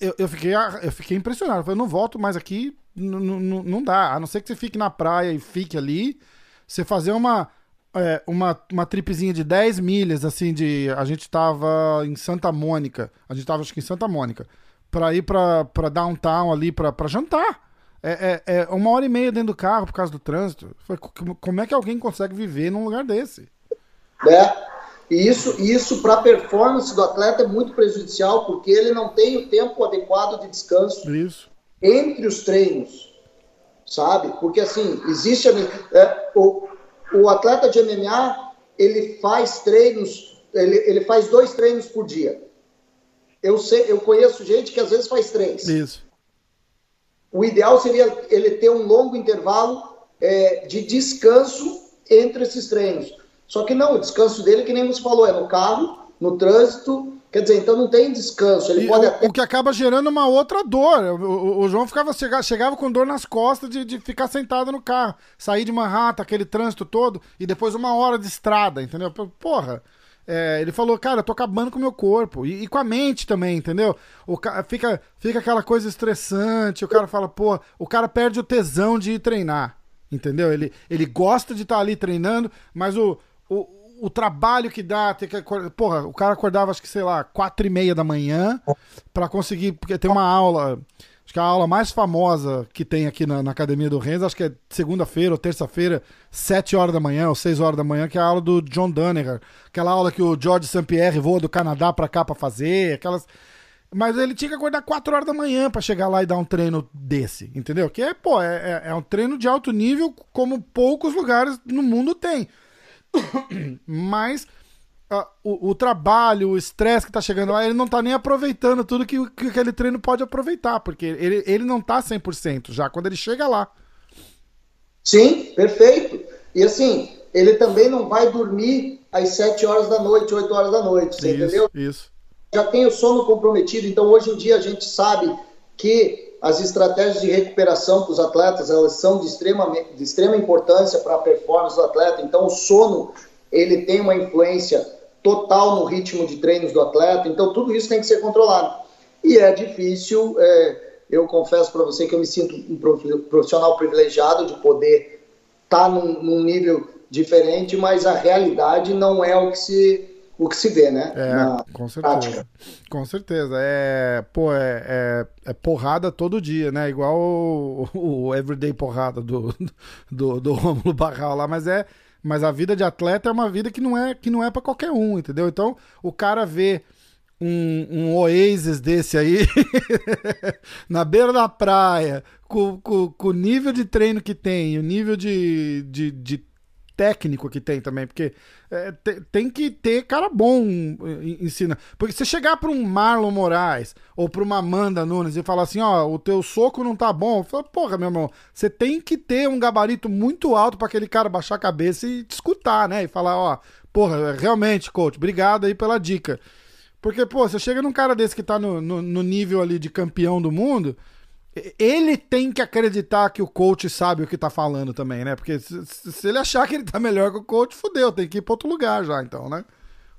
[SPEAKER 1] eu, eu, fiquei, eu fiquei impressionado. Eu falei, não volto mais aqui, não dá. A não ser que você fique na praia e fique ali, você fazer uma, é, uma, uma tripezinha de 10 milhas, assim, de. A gente tava em Santa Mônica. A gente tava, acho que em Santa Mônica. Pra ir pra, pra downtown ali pra, pra jantar. É, é, é uma hora e meia dentro do carro por causa do trânsito. Como é que alguém consegue viver num lugar desse?
[SPEAKER 2] É. E isso, isso para a performance do atleta é muito prejudicial, porque ele não tem o tempo adequado de descanso
[SPEAKER 1] isso.
[SPEAKER 2] entre os treinos, sabe? Porque assim, existe é, o, o atleta de MMA, ele faz treinos, ele, ele faz dois treinos por dia. Eu, sei, eu conheço gente que às vezes faz três.
[SPEAKER 1] Isso.
[SPEAKER 2] O ideal seria ele ter um longo intervalo é, de descanso entre esses treinos só que não, o descanso dele, que nem você falou, é no carro, no trânsito. Quer dizer, então não tem descanso. Ele pode
[SPEAKER 1] o,
[SPEAKER 2] até...
[SPEAKER 1] o que acaba gerando uma outra dor. O, o, o João ficava, chegava, chegava com dor nas costas de, de ficar sentado no carro. Sair de Manhattan, aquele trânsito todo, e depois uma hora de estrada, entendeu? Porra. É, ele falou, cara, eu tô acabando com o meu corpo. E, e, com a mente também, entendeu? O, fica, fica aquela coisa estressante. O cara fala, pô, o cara perde o tesão de ir treinar. Entendeu? Ele, ele gosta de estar tá ali treinando, mas o, o, trabalho que dá, ter que porra, o cara acordava acho que sei lá, quatro e meia da manhã para conseguir, porque tem uma aula, acho que a aula mais famosa que tem aqui na, na academia do Renzo, acho que é segunda-feira ou terça-feira, sete horas da manhã ou seis horas da manhã, que é a aula do John Danaher, aquela aula que o George St. Pierre voa do Canadá para cá para fazer, aquelas mas ele tinha que acordar 4 horas da manhã para chegar lá e dar um treino desse, entendeu? Que é, pô, é, é, é um treino de alto nível como poucos lugares no mundo tem. Mas uh, o, o, trabalho, o estresse que tá chegando lá, ele não tá nem aproveitando tudo que, que aquele treino pode aproveitar, porque ele, ele não tá 100% já quando ele chega lá.
[SPEAKER 2] Sim, perfeito. E assim, ele também não vai dormir às 7 horas da noite, 8 horas da noite, você
[SPEAKER 1] isso,
[SPEAKER 2] entendeu?
[SPEAKER 1] Isso.
[SPEAKER 2] Já tem o sono comprometido, então hoje em dia a gente sabe que as estratégias de recuperação para os atletas, elas são de extrema, de extrema importância para a performance do atleta, então o sono, ele tem uma influência total no ritmo de treinos do atleta, então tudo isso tem que ser controlado. E é difícil, é, eu confesso para você que eu me sinto um profissional privilegiado de poder estar tá num, num nível diferente, mas a realidade não é o que se o que se vê, né?
[SPEAKER 1] É, Na com certeza. Prática. Com certeza. É, pô, é, é, é, porrada todo dia, né? Igual o, o Everyday Porrada do, do, do Romulo Barral lá, mas é. Mas a vida de atleta é uma vida que não é que não é para qualquer um, entendeu? Então, o cara vê um, um Oasis desse aí na beira da praia, com, com, com, o nível de treino que tem, o nível de, de, de técnico que tem também, porque é, te, tem que ter cara bom ensina. Porque se chegar para um Marlon Moraes ou para uma Amanda Nunes e falar assim, ó, o teu soco não tá bom, fala, porra, meu irmão, você tem que ter um gabarito muito alto para aquele cara baixar a cabeça e te escutar, né? E falar, ó, porra, realmente, coach, obrigado aí pela dica. Porque, pô, você chega num cara desse que tá no, no, no nível ali de campeão do mundo, ele tem que acreditar que o coach sabe o que tá falando também, né? Porque se, se, ele achar que ele tá melhor que o coach, fudeu, tem que ir pra outro lugar já, então, né?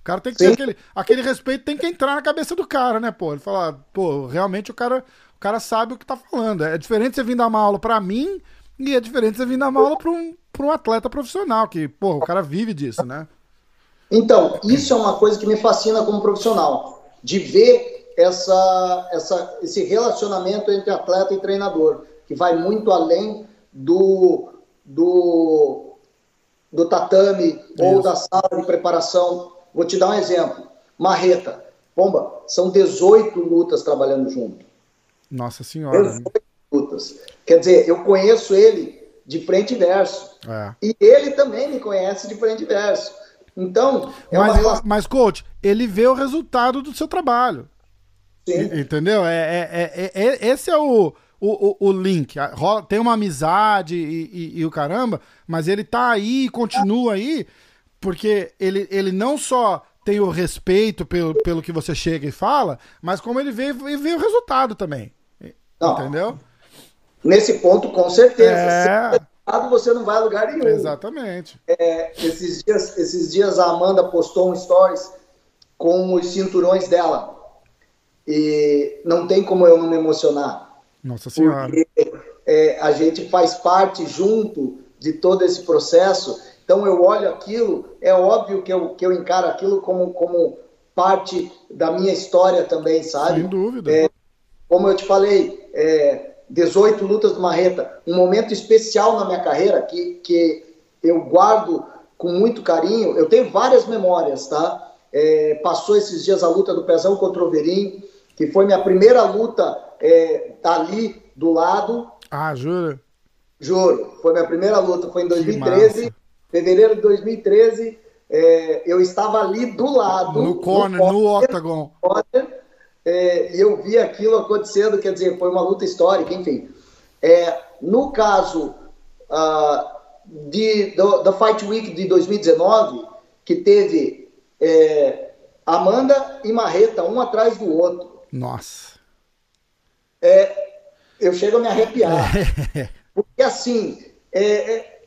[SPEAKER 1] O cara tem que Sim. ter aquele, aquele respeito, tem que entrar na cabeça do cara, né, pô? Ele falar, pô, realmente o cara, o cara sabe o que tá falando. É diferente você vir dar uma aula pra mim e é diferente você vir dar uma aula pra um, pra um atleta profissional, que, pô, o cara vive disso, né?
[SPEAKER 2] Então, isso é uma coisa que me fascina como profissional, de ver essa, essa, esse relacionamento entre atleta e treinador, que vai muito além do, do, do tatame Isso. ou da sala de preparação. Vou te dar um exemplo. Marreta, bomba, são 18 lutas trabalhando junto.
[SPEAKER 1] Nossa Senhora.
[SPEAKER 2] 18 lutas. Quer dizer, eu conheço ele de frente e verso. É. E ele também me conhece de frente e verso. Então,
[SPEAKER 1] é mas, relação... mas, coach, ele vê o resultado do seu trabalho. Sim. Entendeu? É, é, é, é, esse é o, o, o, link. Tem uma amizade e, e, e, o caramba, mas ele tá aí e continua aí porque ele, ele não só tem o respeito pelo, pelo que você chega e fala, mas como ele vê, vê o resultado também. Não. Entendeu?
[SPEAKER 2] Nesse ponto, com certeza. É... Você não vai a lugar nenhum.
[SPEAKER 1] Exatamente.
[SPEAKER 2] É, esses, dias, esses dias a Amanda postou um stories com os cinturões dela. E não tem como eu não me emocionar.
[SPEAKER 1] Nossa Senhora.
[SPEAKER 2] Porque é, a gente faz parte junto de todo esse processo. Então eu olho aquilo, é óbvio que eu, que eu encaro aquilo como, como parte da minha história também, sabe?
[SPEAKER 1] Sem dúvida.
[SPEAKER 2] É, como eu te falei, é, 18 lutas do Marreta, um momento especial na minha carreira que, que eu guardo com muito carinho. Eu tenho várias memórias, tá? É, passou esses dias a luta do Pezão contra o Verim, que foi minha primeira luta é, ali do lado.
[SPEAKER 1] Ah, jura?
[SPEAKER 2] Juro, foi minha primeira luta, foi em 2013, fevereiro de 2013. É, eu estava ali do lado.
[SPEAKER 1] No corner, no, no octagon.
[SPEAKER 2] É, e eu vi aquilo acontecendo, quer dizer, foi uma luta histórica, enfim. É, no caso uh, de, do, da Fight Week de 2019, que teve é, Amanda e Marreta, um atrás do outro.
[SPEAKER 1] Nossa.
[SPEAKER 2] É, eu chego a me arrepiar. Porque, assim, é, é,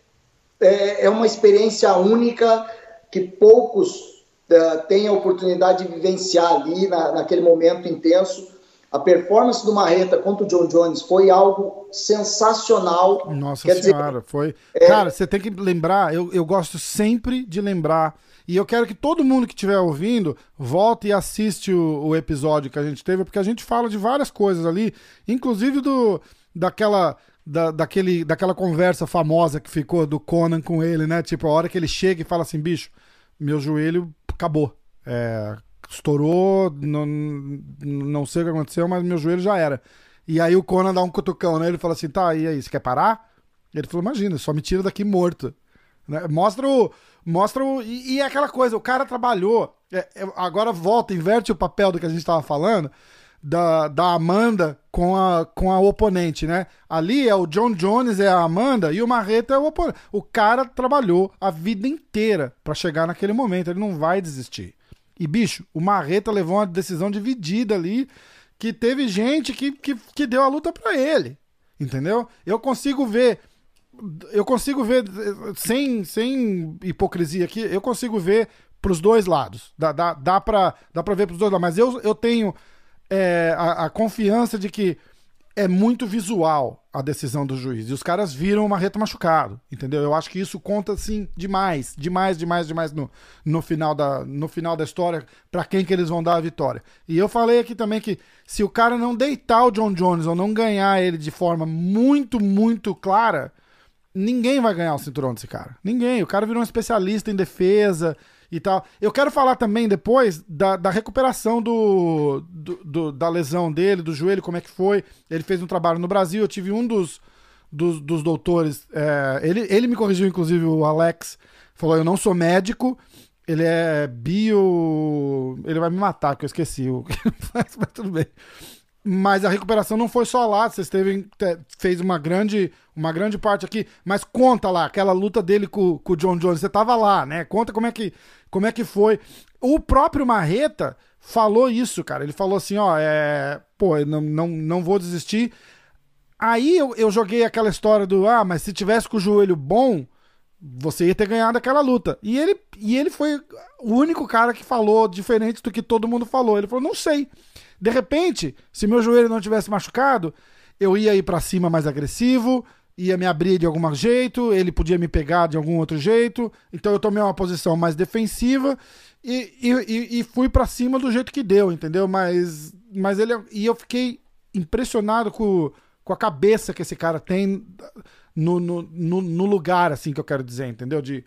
[SPEAKER 2] é, é uma experiência única que poucos uh, têm a oportunidade de vivenciar ali na, naquele momento intenso. A performance do Marreta contra o John Jones foi algo sensacional.
[SPEAKER 1] Nossa Quer Senhora, dizer, foi. É... Cara, você tem que lembrar, eu, eu gosto sempre de lembrar e eu quero que todo mundo que estiver ouvindo volte e assiste o, o, episódio que a gente teve, porque a gente fala de várias coisas ali, inclusive do daquela da, daquele, daquela conversa famosa que ficou do Conan com ele, né? Tipo, a hora que ele chega e fala assim, bicho, meu joelho acabou. É, estourou, não, não sei o que aconteceu, mas meu joelho já era. E aí o Conan dá um cutucão, né? Ele fala assim, tá, e aí, você quer parar? Ele falou, imagina, só me tira daqui morto. Né? Mostra o, Mostra o. E, e é aquela coisa, o cara trabalhou. É, é, agora volta, inverte o papel do que a gente estava falando. da, da Amanda com a, com a oponente, né? Ali é o John Jones, é a Amanda, e o Marreta é o oponente. O cara trabalhou a vida inteira para chegar naquele momento, ele não vai desistir. E, bicho, o Marreta levou uma decisão dividida ali, que teve gente que, que, que deu a luta para ele. Entendeu? Eu consigo ver. Eu consigo ver, sem, sem hipocrisia aqui, eu consigo ver pros dois lados. Dá, dá, dá, pra, dá pra ver pros dois lados. Mas eu, eu tenho é, a, a, confiança de que é muito visual a decisão do juiz. E os caras viram o Marreta machucado, entendeu? Eu acho que isso conta, assim, demais, demais, demais, demais no, no, final, da, no final da história, para quem que eles vão dar a vitória. E eu falei aqui também que se o cara não deitar o John Jones ou não ganhar ele de forma muito, muito clara, ninguém vai ganhar o cinturão desse cara. Ninguém. O cara virou um especialista em defesa, e tal. Eu quero falar também depois da, da recuperação do, do, do, da lesão dele, do joelho, como é que foi. Ele fez um trabalho no Brasil, eu tive um dos, dos, dos doutores, é, ele, ele me corrigiu, inclusive, o Alex, falou, eu não sou médico, ele é bio... Ele vai me matar, que eu esqueci o que faz, mas tudo bem. Mas a recuperação não foi só lá, vocês teve, fez uma grande, uma grande parte aqui. Mas conta lá, aquela luta dele com, com o John Jones, você tava lá, né? Conta como é que, como é que foi. O próprio Marreta falou isso, cara. Ele falou assim: ó, é, pô, não, não, não vou desistir. Aí eu, eu joguei aquela história do, ah, mas se tivesse com o joelho bom, você ia ter ganhado aquela luta. E ele, e ele foi o único cara que falou diferente do que todo mundo falou. Ele falou: não sei. De repente, se meu joelho não tivesse machucado, eu ia ir para cima mais agressivo, ia me abrir de algum jeito, ele podia me pegar de algum outro jeito. Então eu tomei uma posição mais defensiva e, e, e fui para cima do jeito que deu, entendeu? Mas, mas ele e eu fiquei impressionado com, com a cabeça que esse cara tem no, no, no, no lugar, assim que eu quero dizer, entendeu? De,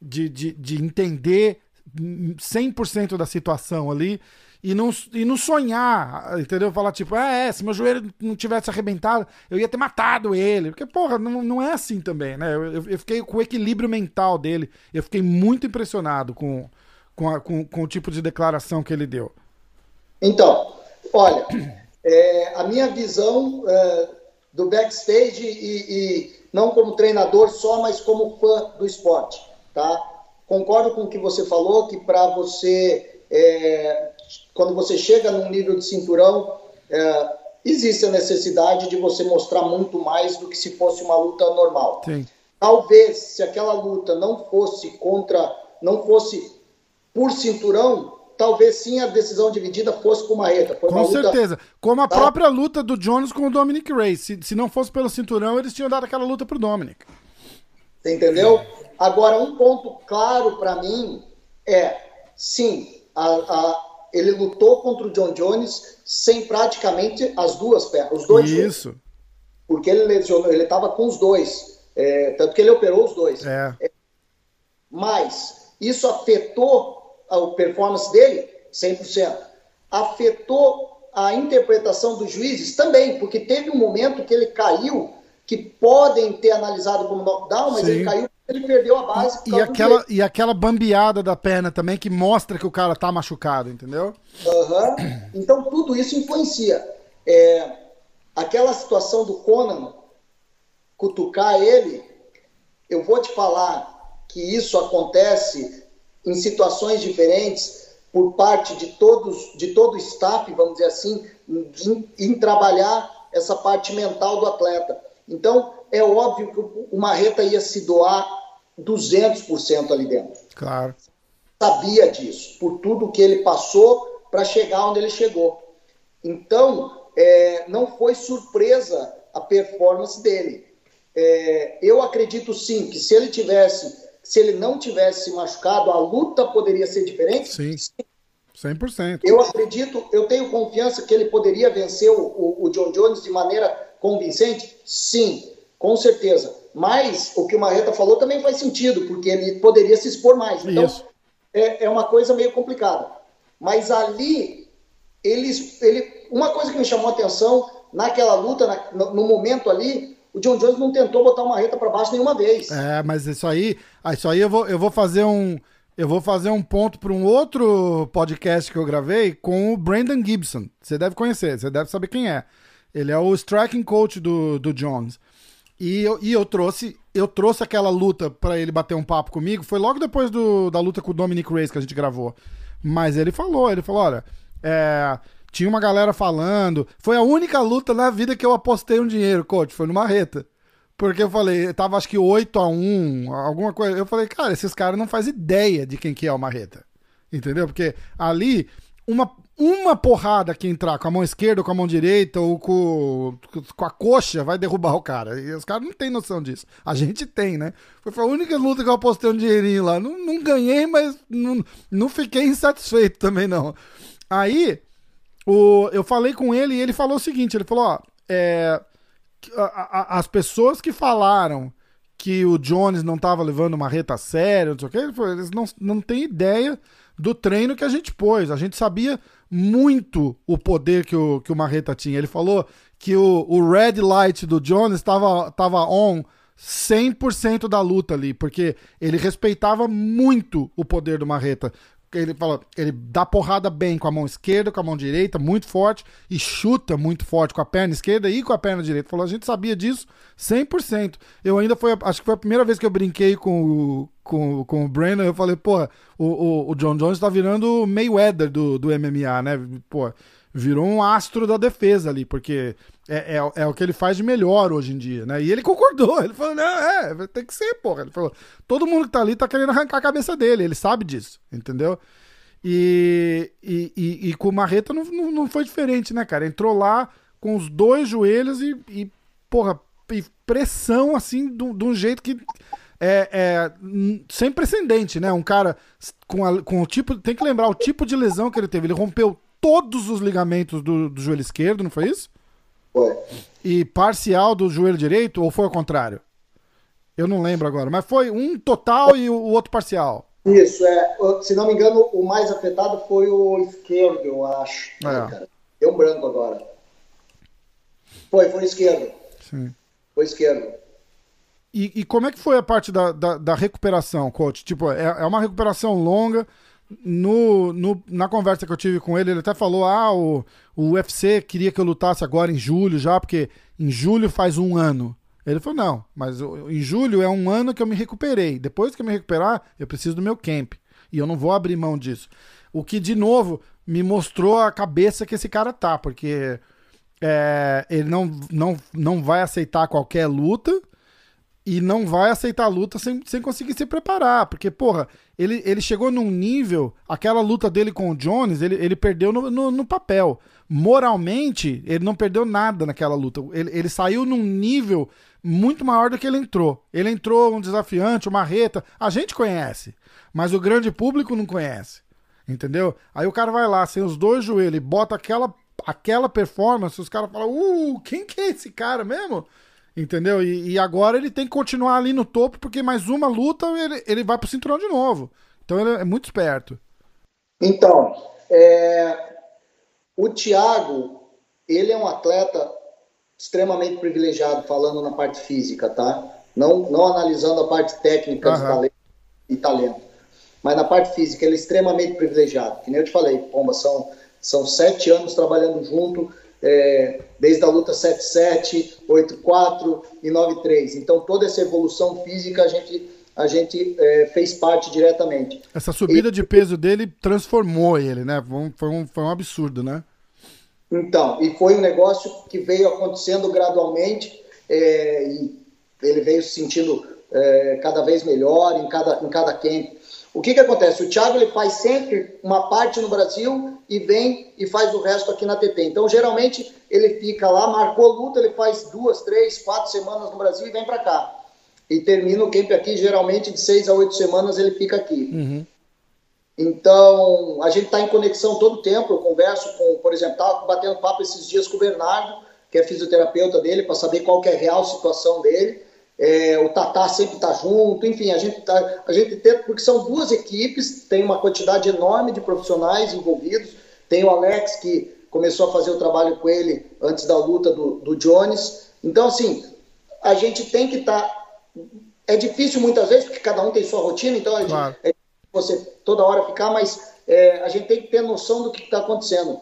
[SPEAKER 1] de, de, de entender 100% da situação ali e não, e não sonhar, entendeu? Falar tipo, ah, é, se meu joelho não tivesse arrebentado, eu ia ter matado ele. Porque, porra, não, não é assim também, né? Eu, eu, eu fiquei com o equilíbrio mental dele, eu fiquei muito impressionado com, com, a, com, com o tipo de declaração que ele deu.
[SPEAKER 2] Então, olha, é, a minha visão é, do backstage e, e não como treinador só, mas como fã do esporte, tá? Concordo com o que você falou, que para você é, quando você chega num nível de cinturão, é, existe a necessidade de você mostrar muito mais do que se fosse uma luta normal. Sim. Talvez se aquela luta não fosse contra, não fosse por cinturão, talvez sim a decisão dividida fosse com Marreta.
[SPEAKER 1] Foi com certeza. Luta... Como a tá? própria luta do Jones com o Dominic Reyes. Se, se não fosse pelo cinturão, eles tinham dado aquela luta pro Dominic.
[SPEAKER 2] Você entendeu? Agora, um ponto claro para mim é, sim, a, a ele lutou contra o John Jones sem praticamente as duas pernas, os dois.
[SPEAKER 1] Isso.
[SPEAKER 2] porque ele lesionou, ele estava com os dois, é, tanto que ele operou os dois.
[SPEAKER 1] É. é.
[SPEAKER 2] Mas isso afetou a performance dele 100%. Afetou a interpretação dos juízes também, porque teve um momento que ele caiu, que podem ter analisado como knockdown, mas Sim. ele caiu ele perdeu a base.
[SPEAKER 1] E aquela, e aquela bambeada da perna também que mostra que o cara tá machucado, entendeu?
[SPEAKER 2] Uhum. Então tudo isso influencia. É, aquela situação do Conan cutucar ele, eu vou te falar que isso acontece em situações diferentes por parte de todos, de todo o staff, vamos dizer assim, em, em trabalhar essa parte mental do atleta. Então, é óbvio que o Marreta ia se doar 200% ali dentro.
[SPEAKER 1] Claro.
[SPEAKER 2] Sabia disso, por tudo que ele passou para chegar onde ele chegou. Então, é, não foi surpresa a performance dele. É, eu acredito sim que se ele tivesse, se ele não tivesse se machucado, a luta poderia ser diferente.
[SPEAKER 1] Sim. 100%.
[SPEAKER 2] Eu acredito, eu tenho confiança que ele poderia vencer o, o, o John Jones de maneira convincente? Sim, com certeza. Mas o que o Marreta falou também faz sentido, porque ele poderia se expor mais. Então, é, é, uma coisa meio complicada. Mas ali, eles, ele, uma coisa que me chamou a atenção naquela luta, na, no, no momento ali, o John Jones não tentou botar o Marreta para baixo nenhuma vez.
[SPEAKER 1] É, mas isso aí, ah, isso aí eu vou, eu vou fazer um. eu vou fazer um ponto para um outro podcast que eu gravei com o Brandon Gibson. Você deve conhecer, você deve saber quem é. Ele é o striking coach do, do Jones. E eu, e eu trouxe eu trouxe aquela luta para ele bater um papo comigo. Foi logo depois do, da luta com o Dominic Reyes que a gente gravou. Mas ele falou, ele falou, olha, é, tinha uma galera falando. Foi a única luta na vida que eu apostei um dinheiro, coach. Foi no Marreta. Porque eu falei, tava acho que 8 a 1 alguma coisa. Eu falei, cara, esses caras não fazem ideia de quem que é o Marreta. Entendeu? Porque ali, uma, uma porrada que entrar com a mão esquerda ou com a mão direita ou com, com a coxa vai derrubar o cara. E os caras não têm noção disso. A gente tem, né? Foi a única luta que eu apostei um dinheirinho lá. Não, não ganhei, mas não, não fiquei insatisfeito também, não. Aí, o, eu falei com ele e ele falou o seguinte: ele falou, ó, é, a, a, as pessoas que falaram que o Jones não estava levando uma reta a sério, não sei o que, eles não, não têm ideia do treino que a gente pôs. A gente sabia muito o poder que o, que o Marreta tinha. Ele falou que o, o red light do Jones estava tava on 100% da luta ali, porque ele respeitava muito o poder do Marreta ele fala, ele dá porrada bem com a mão esquerda, com a mão direita, muito forte, e chuta muito forte com a perna esquerda e com a perna direita. Falou, a gente sabia disso 100%. Eu ainda foi, acho que foi a primeira vez que eu brinquei com o, com, com o Brandon, eu falei, pô, o, o, o John Jones tá virando o Mayweather do, do MMA, né? Pô, virou um astro da defesa ali, porque é, é, é, o que ele faz de melhor hoje em dia, né? E ele concordou, ele falou, não, é, tem que ser, porra. Ele falou, todo mundo que tá ali tá querendo arrancar a cabeça dele, ele sabe disso, entendeu? E, e, e, e com o Marreta não, não, não, foi diferente, né, cara? Entrou lá com os dois joelhos e, e porra, e pressão, assim, de, um jeito que é, é, sem precedente, né? Um cara com, a, com o tipo. Tem que lembrar o tipo de lesão que ele teve. Ele rompeu todos os ligamentos do, do joelho esquerdo, não foi isso?
[SPEAKER 2] Foi.
[SPEAKER 1] E parcial do joelho direito, ou foi ao contrário? Eu não lembro agora, mas foi um total e o outro parcial.
[SPEAKER 2] Isso, é. Se não me engano, o mais afetado foi o esquerdo, eu acho. É. Deu um branco agora. Foi, foi esquerdo. Sim. Foi esquerdo.
[SPEAKER 1] E, e, como é que foi a parte da, da, da recuperação, coach? Tipo, é, é uma recuperação longa no, no, na conversa que eu tive com ele, ele até falou: ah, o, o UFC queria que eu lutasse agora em julho já, porque em julho faz um ano. Ele falou: não, mas em julho é um ano que eu me recuperei. Depois que eu me recuperar, eu preciso do meu camp. E eu não vou abrir mão disso. O que, de novo, me mostrou a cabeça que esse cara tá, porque é, ele não, não, não vai aceitar qualquer luta e não vai aceitar a luta sem, sem conseguir se preparar. Porque, porra, ele, ele chegou num nível. Aquela luta dele com o Jones, ele, ele perdeu no, no, no papel. Moralmente, ele não perdeu nada naquela luta. Ele, ele saiu num nível muito maior do que ele entrou. Ele entrou um desafiante, uma reta. A gente conhece, mas o grande público não conhece. Entendeu? Aí o cara vai lá, sem os dois joelhos, e bota aquela, aquela performance, os caras falam: Uh, quem que é esse cara mesmo? Entendeu? E, e, agora ele tem que continuar ali no topo, porque mais uma luta ele, ele vai pro cinturão de novo. Então ele é muito esperto.
[SPEAKER 2] Então, é, o Thiago, ele é um atleta extremamente privilegiado, falando na parte física, tá? Não, não analisando a parte técnica uhum. e talento. Mas na parte física, ele é extremamente privilegiado. Que nem eu te falei, Pomba, são, são sete anos trabalhando junto é, desde a luta 7-7, 8-4 e 9-3. Então, toda essa evolução física a gente, a gente é, fez parte diretamente.
[SPEAKER 1] Essa subida e, de peso dele transformou ele, né? Foi um, foi um absurdo, né?
[SPEAKER 2] Então, e foi um negócio que veio acontecendo gradualmente é, e ele veio se sentindo é, cada vez melhor em cada, em cada camp. O que, que acontece? O Thiago ele faz sempre uma parte no Brasil e vem e faz o resto aqui na TT. Então, geralmente, ele fica lá, marcou luta, ele faz duas, três, quatro semanas no Brasil e vem para cá. E termina o camp aqui, geralmente, de seis a oito semanas ele fica aqui. Uhum. Então, a gente está em conexão todo o tempo. Eu converso com, por exemplo, estava batendo papo esses dias com o Bernardo, que é fisioterapeuta dele, para saber qual é a real situação dele é, o Tatá sempre está junto, enfim, a gente, tá, a gente tem, porque são duas equipes, tem uma quantidade enorme de profissionais envolvidos, tem o Alex que começou a fazer o trabalho com ele antes da luta do, do Jones, então assim, a gente tem que estar, tá, é difícil muitas vezes, porque cada um tem sua rotina, então a, claro. gente, você toda hora ficar, mas é, a gente tem que ter noção do que está acontecendo.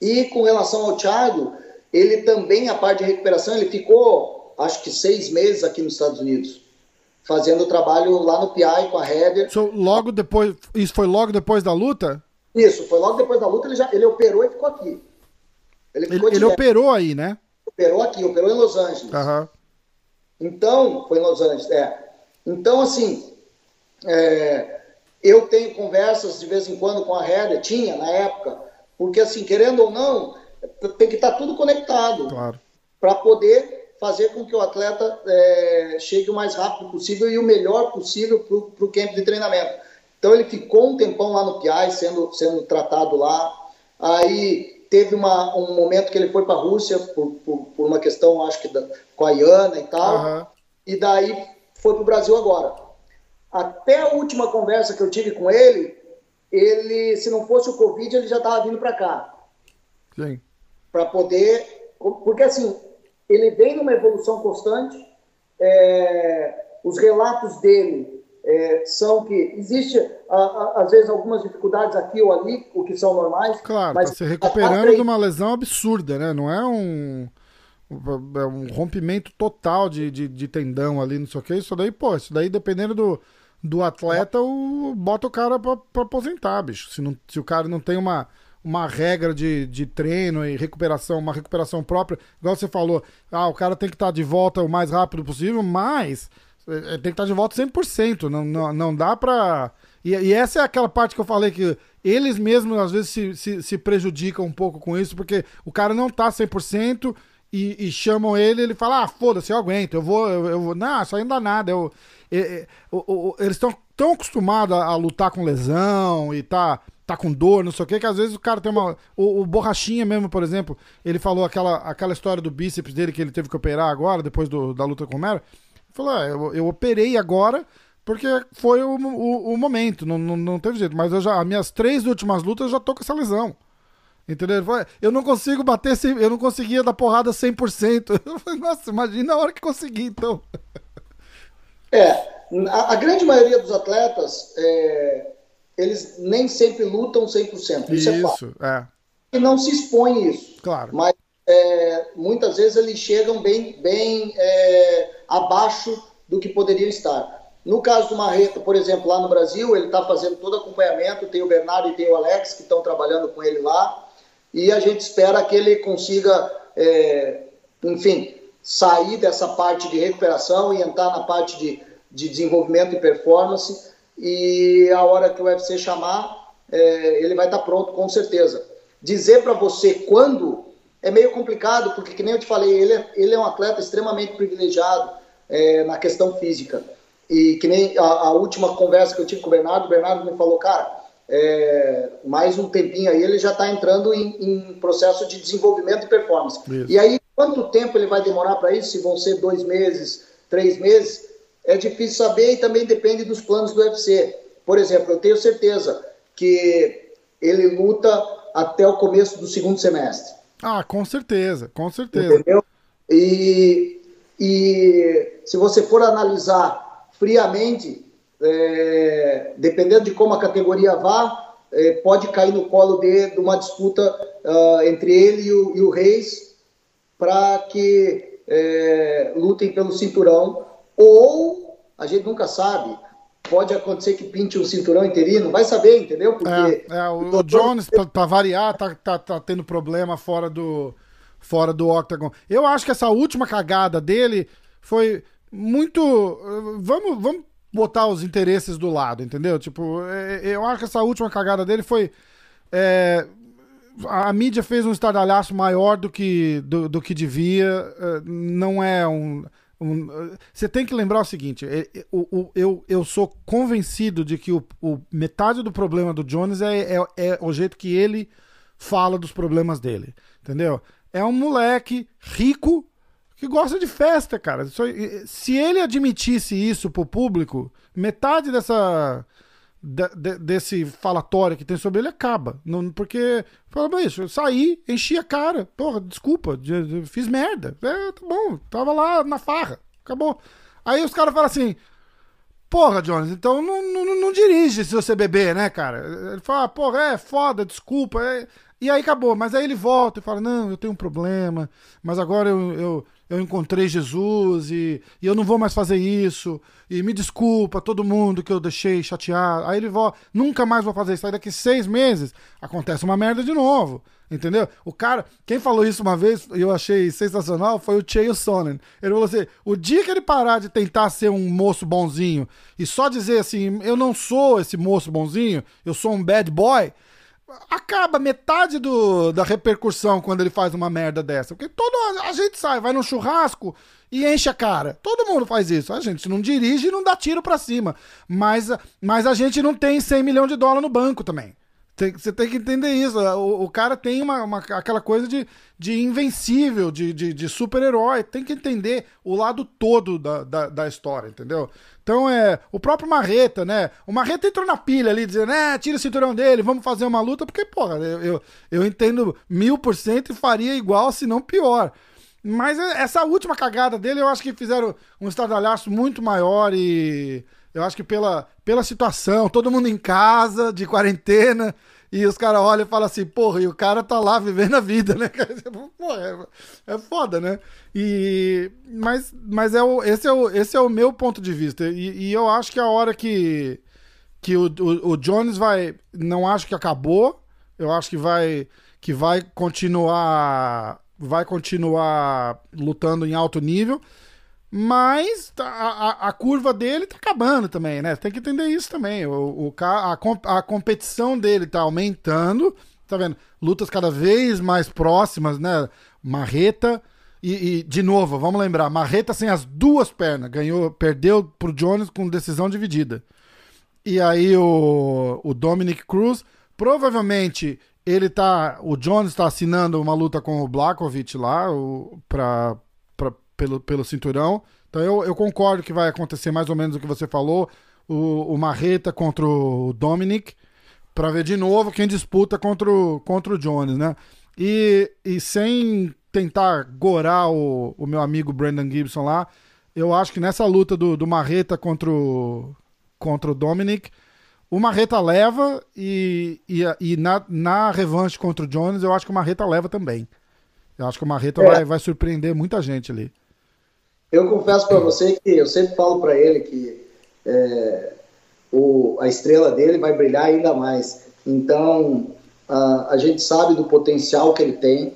[SPEAKER 2] E com relação ao Thiago, ele também, a parte de recuperação, ele ficou, acho que seis meses aqui nos Estados Unidos, fazendo trabalho lá no PI com a Heather.
[SPEAKER 1] So, logo depois, isso foi logo depois da luta?
[SPEAKER 2] Isso, foi logo depois da luta, ele, já, ele operou e ficou aqui.
[SPEAKER 1] Ele, ficou ele, ele operou aí, né?
[SPEAKER 2] Operou aqui, operou em Los Angeles.
[SPEAKER 1] Uhum.
[SPEAKER 2] Então, foi em Los Angeles, é. Então, assim, é, eu tenho conversas de vez em quando com a Heather, tinha na época, porque assim, querendo ou não, tem que estar tá tudo conectado
[SPEAKER 1] claro.
[SPEAKER 2] para poder fazer com que o atleta é, chegue o mais rápido possível e o melhor possível para o campo de treinamento. Então ele ficou um tempão lá no PI, sendo, sendo tratado lá. Aí teve uma, um momento que ele foi para a Rússia por, por, por, uma questão, acho que da, com a Iana e tal. Uhum. E daí foi para o Brasil agora. Até a última conversa que eu tive com ele, ele, se não fosse o Covid, ele já estava vindo para cá.
[SPEAKER 1] Sim.
[SPEAKER 2] Para poder. Porque assim, ele vem numa evolução constante. É, os relatos dele é, são que existe a, a, às vezes algumas dificuldades aqui ou ali, o que são normais.
[SPEAKER 1] Claro, mas tá se recuperando de uma lesão absurda, né? Não é um é um rompimento total de, de, de, tendão ali, não sei o que. Isso daí, pô, isso daí dependendo do, do atleta, o, bota o cara pra, pra aposentar, bicho. Se, não, se o cara não tem uma, uma regra de, de treino e recuperação, uma recuperação própria, igual você falou, ah, o cara tem que estar tá de volta o mais rápido possível, mas é, tem que estar tá de volta 100%. Não, não, não dá pra. E, e, essa é aquela parte que eu falei que eles mesmos às vezes se, se, se prejudicam um pouco com isso, porque o cara não tá 100% e, e chamam ele, ele fala: Ah, foda-se, eu aguento, eu vou, eu, eu vou. Não, isso aí não dá nada. Eu, eu, eu eles estão tão acostumados a, a, lutar com lesão e tá, tá com dor, não sei o que, que às vezes o cara tem uma. O, o, Borrachinha mesmo, por exemplo, ele falou aquela, aquela história do bíceps dele que ele teve que operar agora, depois do, da luta com o Mero. Ele falou: ah, eu, eu operei agora porque foi o, o, o momento, não, não, não, teve jeito. Mas eu já, as minhas três últimas lutas eu já tô com essa lesão. Entendeu? Eu não consigo bater, eu não conseguia dar porrada 100%. Eu falei, nossa, imagina a hora que conseguir, então.
[SPEAKER 2] É, a, a grande maioria dos atletas, é, eles nem sempre lutam 100%. Isso,
[SPEAKER 1] isso é. É.
[SPEAKER 2] E não se expõe isso.
[SPEAKER 1] Claro.
[SPEAKER 2] Mas é, muitas vezes eles chegam bem, bem é, abaixo do que poderiam estar. No caso do Marreta, por exemplo, lá no Brasil, ele está fazendo todo acompanhamento, tem o Bernardo e tem o Alex que estão trabalhando com ele lá e a gente espera que ele consiga, é, enfim, sair dessa parte de recuperação e entrar na parte de, de desenvolvimento e performance. E a hora que o UFC chamar, é, ele vai estar pronto com certeza. Dizer para você quando é meio complicado, porque, que nem eu te falei, ele é, ele é um atleta extremamente privilegiado é, na questão física. E que nem a, a, última conversa que eu tive com o Bernardo, o Bernardo me falou, cara, é, mais um tempinho aí, ele já está entrando em, em, processo de desenvolvimento e performance. Isso. E aí, quanto tempo ele vai demorar para isso? Se vão ser dois meses, três meses? É difícil saber e também depende dos planos do UFC. Por exemplo, eu tenho certeza que ele luta até o começo do segundo semestre.
[SPEAKER 1] Ah, com certeza, com certeza.
[SPEAKER 2] Entendeu? E, e se você for analisar friamente, é, dependendo de como a categoria vá, é, pode cair no colo de, de uma disputa uh, entre ele e o, e o Reis para que é, lutem pelo cinturão. Ou, a gente nunca sabe, pode acontecer que pinte um cinturão interino, vai saber, entendeu?
[SPEAKER 1] Porque é, é, o, o Jones, para variar, tá, tá, tá tendo problema fora do, fora do Octagon. Eu acho que essa última cagada dele foi muito. Vamos, vamos botar os interesses do lado, entendeu? Tipo, é, é, eu acho que essa última cagada dele foi. É, a mídia fez um estardalhaço maior do que, do, do que devia. É, não é um. Você tem que lembrar o seguinte: eu, eu, eu sou convencido de que o, o metade do problema do Jones é, é, é o jeito que ele fala dos problemas dele. Entendeu? É um moleque rico que gosta de festa, cara. Se ele admitisse isso pro público, metade dessa de, de, desse falatório que tem sobre ele acaba. Não, porque, fala, isso, eu saí, enchi a cara. Porra, desculpa, fiz merda. É, tá bom, tava lá na farra. Acabou. Aí os caras falam assim: Porra, Jones, então não, não, não dirige se você beber, né, cara? Ele fala, porra, é foda, desculpa. É... E aí acabou. Mas aí ele volta e fala: Não, eu tenho um problema, mas agora eu, eu, eu encontrei Jesus e, e eu não vou mais fazer isso. E me desculpa todo mundo que eu deixei chatear. Aí ele volta: Nunca mais vou fazer isso. Aí daqui seis meses acontece uma merda de novo. Entendeu? O cara, quem falou isso uma vez e eu achei sensacional foi o Chael Sonnen. Ele falou assim: o dia que ele parar de tentar ser um moço bonzinho e só dizer assim, eu não sou esse moço bonzinho, eu sou um bad boy, acaba metade do, da repercussão quando ele faz uma merda dessa. Porque todo, a gente sai, vai no churrasco e enche a cara. Todo mundo faz isso. A gente não dirige e não dá tiro pra cima. Mas, mas a gente não tem 100 milhões de dólares no banco também. Tem, você tem que entender isso. O, o cara tem uma, uma, aquela coisa de, de invencível, de, de, de super-herói. Tem que entender o lado todo da, da, da, história, entendeu? Então é. O próprio Marreta, né? O Marreta entrou na pilha ali, dizendo, né, tira o cinturão dele, vamos fazer uma luta, porque, porra, eu, eu, eu entendo mil por cento e faria igual, se não pior. Mas essa última cagada dele, eu acho que fizeram um estardalhaço muito maior e eu acho que pela, pela situação, todo mundo em casa, de quarentena, e os caras olham e falam assim, porra, e o cara tá lá vivendo a vida, né? Porra, é, é foda, né? E, mas mas é o, esse, é o, esse é o meu ponto de vista. E, e eu acho que a hora que, que o, o, o, Jones vai. Não acho que acabou. Eu acho que vai, que vai continuar. Vai continuar lutando em alto nível. Mas a, a, a, curva dele tá acabando também, né? Tem que entender isso também. O, o, a, a competição dele tá aumentando, tá vendo? Lutas cada vez mais próximas, né? Marreta. E, e, de novo, vamos lembrar, Marreta sem as duas pernas, ganhou, perdeu pro Jones com decisão dividida. E aí o, o Dominic Cruz, provavelmente ele tá, o Jones está assinando uma luta com o Blakovic lá, o, pra, pelo, pelo cinturão. Então eu, eu concordo que vai acontecer mais ou menos o que você falou. O, o Marreta contra o Dominic. para ver de novo quem disputa contra o, contra o Jones, né? E, e sem tentar gorar o, o meu amigo Brandon Gibson lá, eu acho que nessa luta do, do Marreta contra o, contra o Dominic, o Marreta leva e, e, e na, na revanche contra o Jones, eu acho que o Marreta leva também. Eu acho que o Marreta é. vai, vai surpreender muita gente ali.
[SPEAKER 2] Eu confesso para você que eu sempre falo para ele que é, o, a estrela dele vai brilhar ainda mais. Então, a, a gente sabe do potencial que ele tem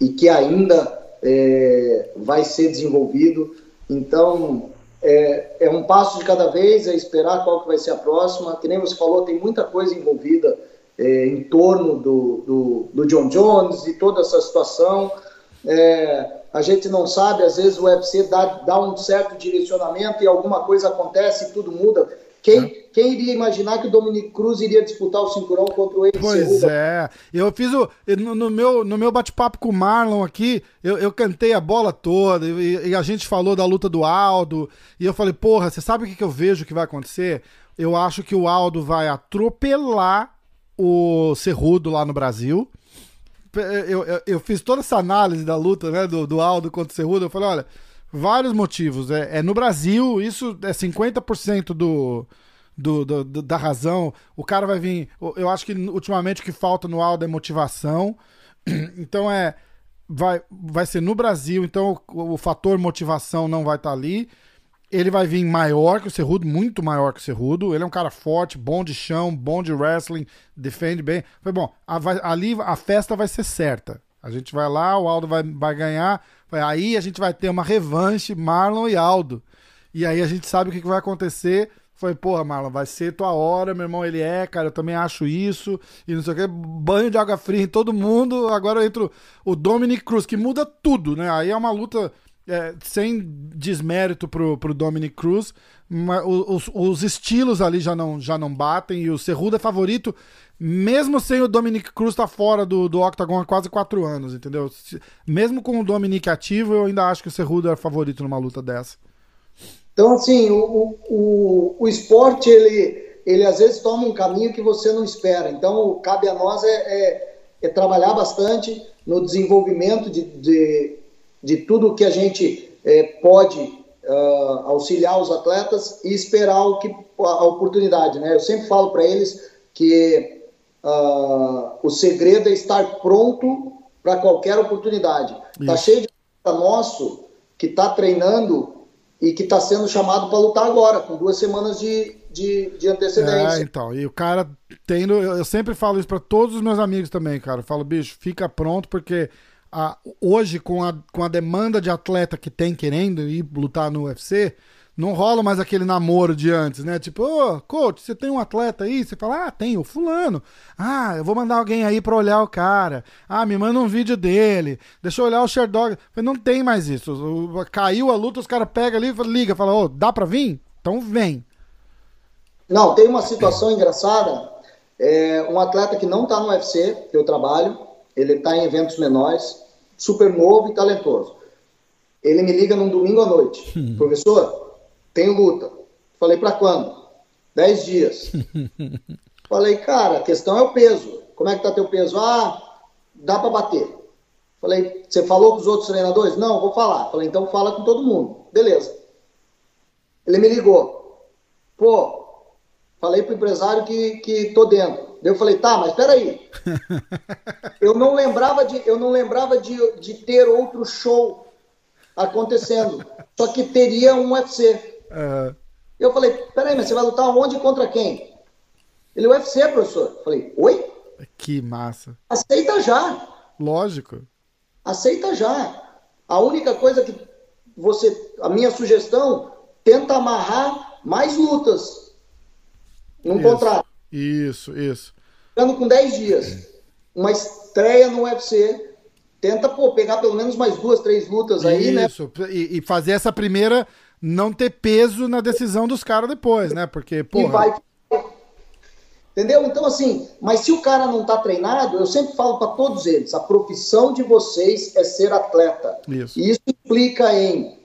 [SPEAKER 2] e que ainda é, vai ser desenvolvido. Então, é, é, um passo de cada vez, é esperar qual que vai ser a próxima. Que nem você falou, tem muita coisa envolvida é, em torno do, do, do, John Jones e toda essa situação. É, a gente não sabe, às vezes o UFC dá, dá um certo direcionamento e alguma coisa acontece e tudo muda. Quem, é. quem iria imaginar que o Dominic Cruz iria disputar o cinturão contra o Eddie
[SPEAKER 1] Pois Cerruda? é. Eu fiz o. No, no meu, no meu bate-papo com o Marlon aqui, eu, eu cantei a bola toda e, e, a gente falou da luta do Aldo. E eu falei, porra, você sabe o que, que eu vejo que vai acontecer? Eu acho que o Aldo vai atropelar o Cerrudo lá no Brasil eu, eu, eu, fiz toda essa análise da luta, né, do, do Aldo contra o Cerrudo, eu falei, olha, vários motivos. É, é no Brasil, isso é 50% do, do, do, do, da razão. O cara vai vir. Eu acho que ultimamente o que falta no Aldo é motivação. Então é. Vai, vai ser no Brasil, então o, o fator motivação não vai estar tá ali. Ele vai vir maior que o Cerrudo, muito maior que o Cerrudo. Ele é um cara forte, bom de chão, bom de wrestling, defende bem. Foi bom, a, vai, ali a festa vai ser certa. A gente vai lá, o Aldo vai, vai ganhar. Aí a gente vai ter uma revanche, Marlon e Aldo. E aí a gente sabe o que, que vai acontecer. Foi, porra, Marlon, vai ser tua hora, meu irmão, ele é, cara, eu também acho isso, e não sei o que, banho de água fria em todo mundo, agora entra o Dominic Cruz, que muda tudo, né, aí é uma luta é, sem desmérito pro, pro Dominic Cruz, os, os, estilos ali já não, já não batem e o Cerrudo é favorito, mesmo sem o Dominic Cruz estar tá fora do, do Octagon há quase quatro anos, entendeu? Mesmo com o Dominic ativo, eu ainda acho que o Cerrudo é favorito numa luta dessa.
[SPEAKER 2] Então, assim, o, o, o esporte, ele, ele às vezes toma um caminho que você não espera. Então, cabe a nós é, é, é trabalhar bastante no desenvolvimento de, de de tudo que a gente é, pode uh, auxiliar os atletas e esperar o que, a oportunidade. Né? Eu sempre falo para eles que uh, o segredo é estar pronto para qualquer oportunidade. Está cheio de nosso que está treinando e que está sendo chamado para lutar agora, com duas semanas de, de, de antecedência.
[SPEAKER 1] É, então, e o cara tendo. Eu sempre falo isso para todos os meus amigos também, cara. Eu falo, bicho, fica pronto, porque a, hoje, com a, com a demanda de atleta que tem querendo ir lutar no UFC, não rola mais aquele namoro de antes, né? Tipo, ô, oh, coach, você tem um atleta aí? Você fala, ah, tem, o fulano. Ah, eu vou mandar alguém aí pra olhar o cara. Ah, me manda um vídeo dele. Deixa eu olhar o Sherdog. Não tem mais isso. Caiu a luta, os caras pegam ali, liga, fala, ô, oh, dá pra vir? Então vem.
[SPEAKER 2] Não, tem uma situação engraçada. É, um atleta que não tá no UFC, que eu trabalho, ele tá em eventos menores, super novo e talentoso. Ele me liga num domingo à noite. Hum. Professor, tem luta. Falei, para quando? Dez dias. Falei, cara, a questão é o peso. Como é que tá teu peso? Ah, dá para bater. Falei, você falou com os outros treinadores? Não, vou falar. Falei, então fala com todo mundo. Beleza. Ele me ligou. Pô, falei pro empresário que, que tô dentro. Eu falei, tá, mas peraí. eu não lembrava de, eu não lembrava de, de ter outro show acontecendo. Só que teria um UFC. Uhum. Eu falei, peraí, mas você vai lutar onde e contra quem? Ele, UFC, professor. Eu falei, oi?
[SPEAKER 1] Que massa.
[SPEAKER 2] Aceita já.
[SPEAKER 1] Lógico.
[SPEAKER 2] Aceita já. A única coisa que você, a minha sugestão, tenta amarrar mais lutas num
[SPEAKER 1] isso,
[SPEAKER 2] contrato.
[SPEAKER 1] Isso, isso.
[SPEAKER 2] Ficando com 10 dias. Uma estreia no UFC. Tenta, pô, pegar pelo menos mais duas, três lutas aí,
[SPEAKER 1] né? Isso, e, e fazer essa primeira não ter peso na decisão dos caras depois, né? Porque, pô. Vai...
[SPEAKER 2] Entendeu? Então, assim, mas se o cara não tá treinado, eu sempre falo para todos eles: a profissão de vocês é ser atleta.
[SPEAKER 1] Isso.
[SPEAKER 2] E isso implica em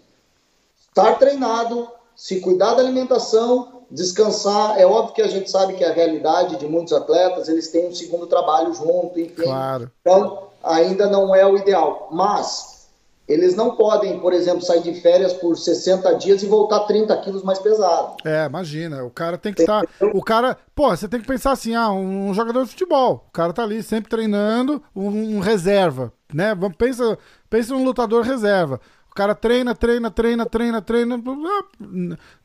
[SPEAKER 2] estar treinado, se cuidar da alimentação, descansar. É óbvio que a gente sabe que a realidade de muitos atletas, eles têm um segundo trabalho junto, enfim.
[SPEAKER 1] Claro.
[SPEAKER 2] Então, ainda não é o ideal. Mas eles não podem, por exemplo, sair de férias por 60 dias e voltar 30 quilos mais pesado.
[SPEAKER 1] É, imagina. O cara tem que estar. Tá, o cara. Pô, você tem que pensar assim: ah, um jogador de futebol. O cara tá ali sempre treinando, um, um reserva. Né? Pensa, pensa num lutador reserva. O cara treina, treina, treina, treina, treina.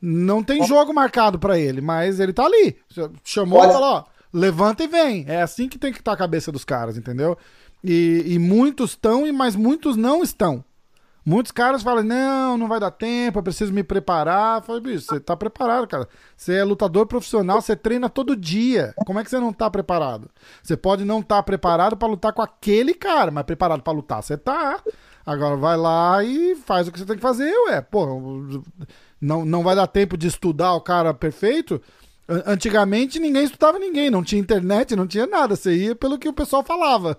[SPEAKER 1] Não tem jogo marcado para ele, mas ele tá ali. Chamou e falou: ó, levanta e vem. É assim que tem que estar tá a cabeça dos caras, entendeu? E, e muitos estão, mas muitos não estão. Muitos caras falam, não, não vai dar tempo, eu preciso me preparar. Eu falei, bicho, você tá preparado, cara. Você é lutador profissional, você treina todo dia. Como é que você não tá preparado? Você pode não estar tá preparado para lutar com aquele cara, mas preparado para lutar, você tá. Agora vai lá e faz o que você tem que fazer, ué. Pô, não, não vai dar tempo de estudar o cara perfeito. Antigamente ninguém estudava ninguém, não tinha internet, não tinha nada. Você ia pelo que o pessoal falava.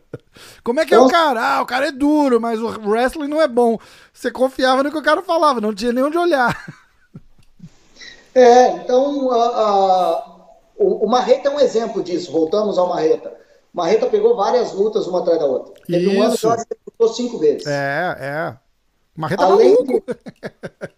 [SPEAKER 1] Como é que é o cara? Ah, o cara é duro, mas o wrestling não é bom. Você confiava no que o cara falava, não tinha nem onde olhar.
[SPEAKER 2] É, então o, o Marreta é um exemplo disso. Voltamos ao Marreta. Marreta pegou várias lutas uma atrás da outra. Teve Isso. um ano que lutou cinco vezes.
[SPEAKER 1] É, é. Marreta além de,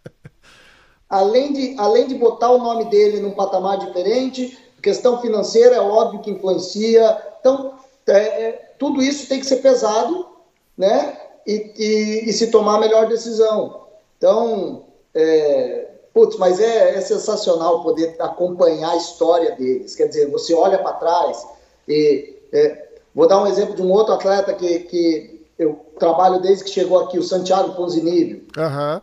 [SPEAKER 2] além de Além de botar o nome dele num patamar diferente, questão financeira é óbvio que influencia. Então, é, é tudo isso tem que ser pesado, né? E, e, e se tomar a melhor decisão. Então, é, putz, mas é, é, sensacional poder acompanhar a história deles. Quer dizer, você olha para trás e é, vou dar um exemplo de um outro atleta que, que eu trabalho desde que chegou aqui, o Santiago Ponzinibbio.
[SPEAKER 1] Uhum.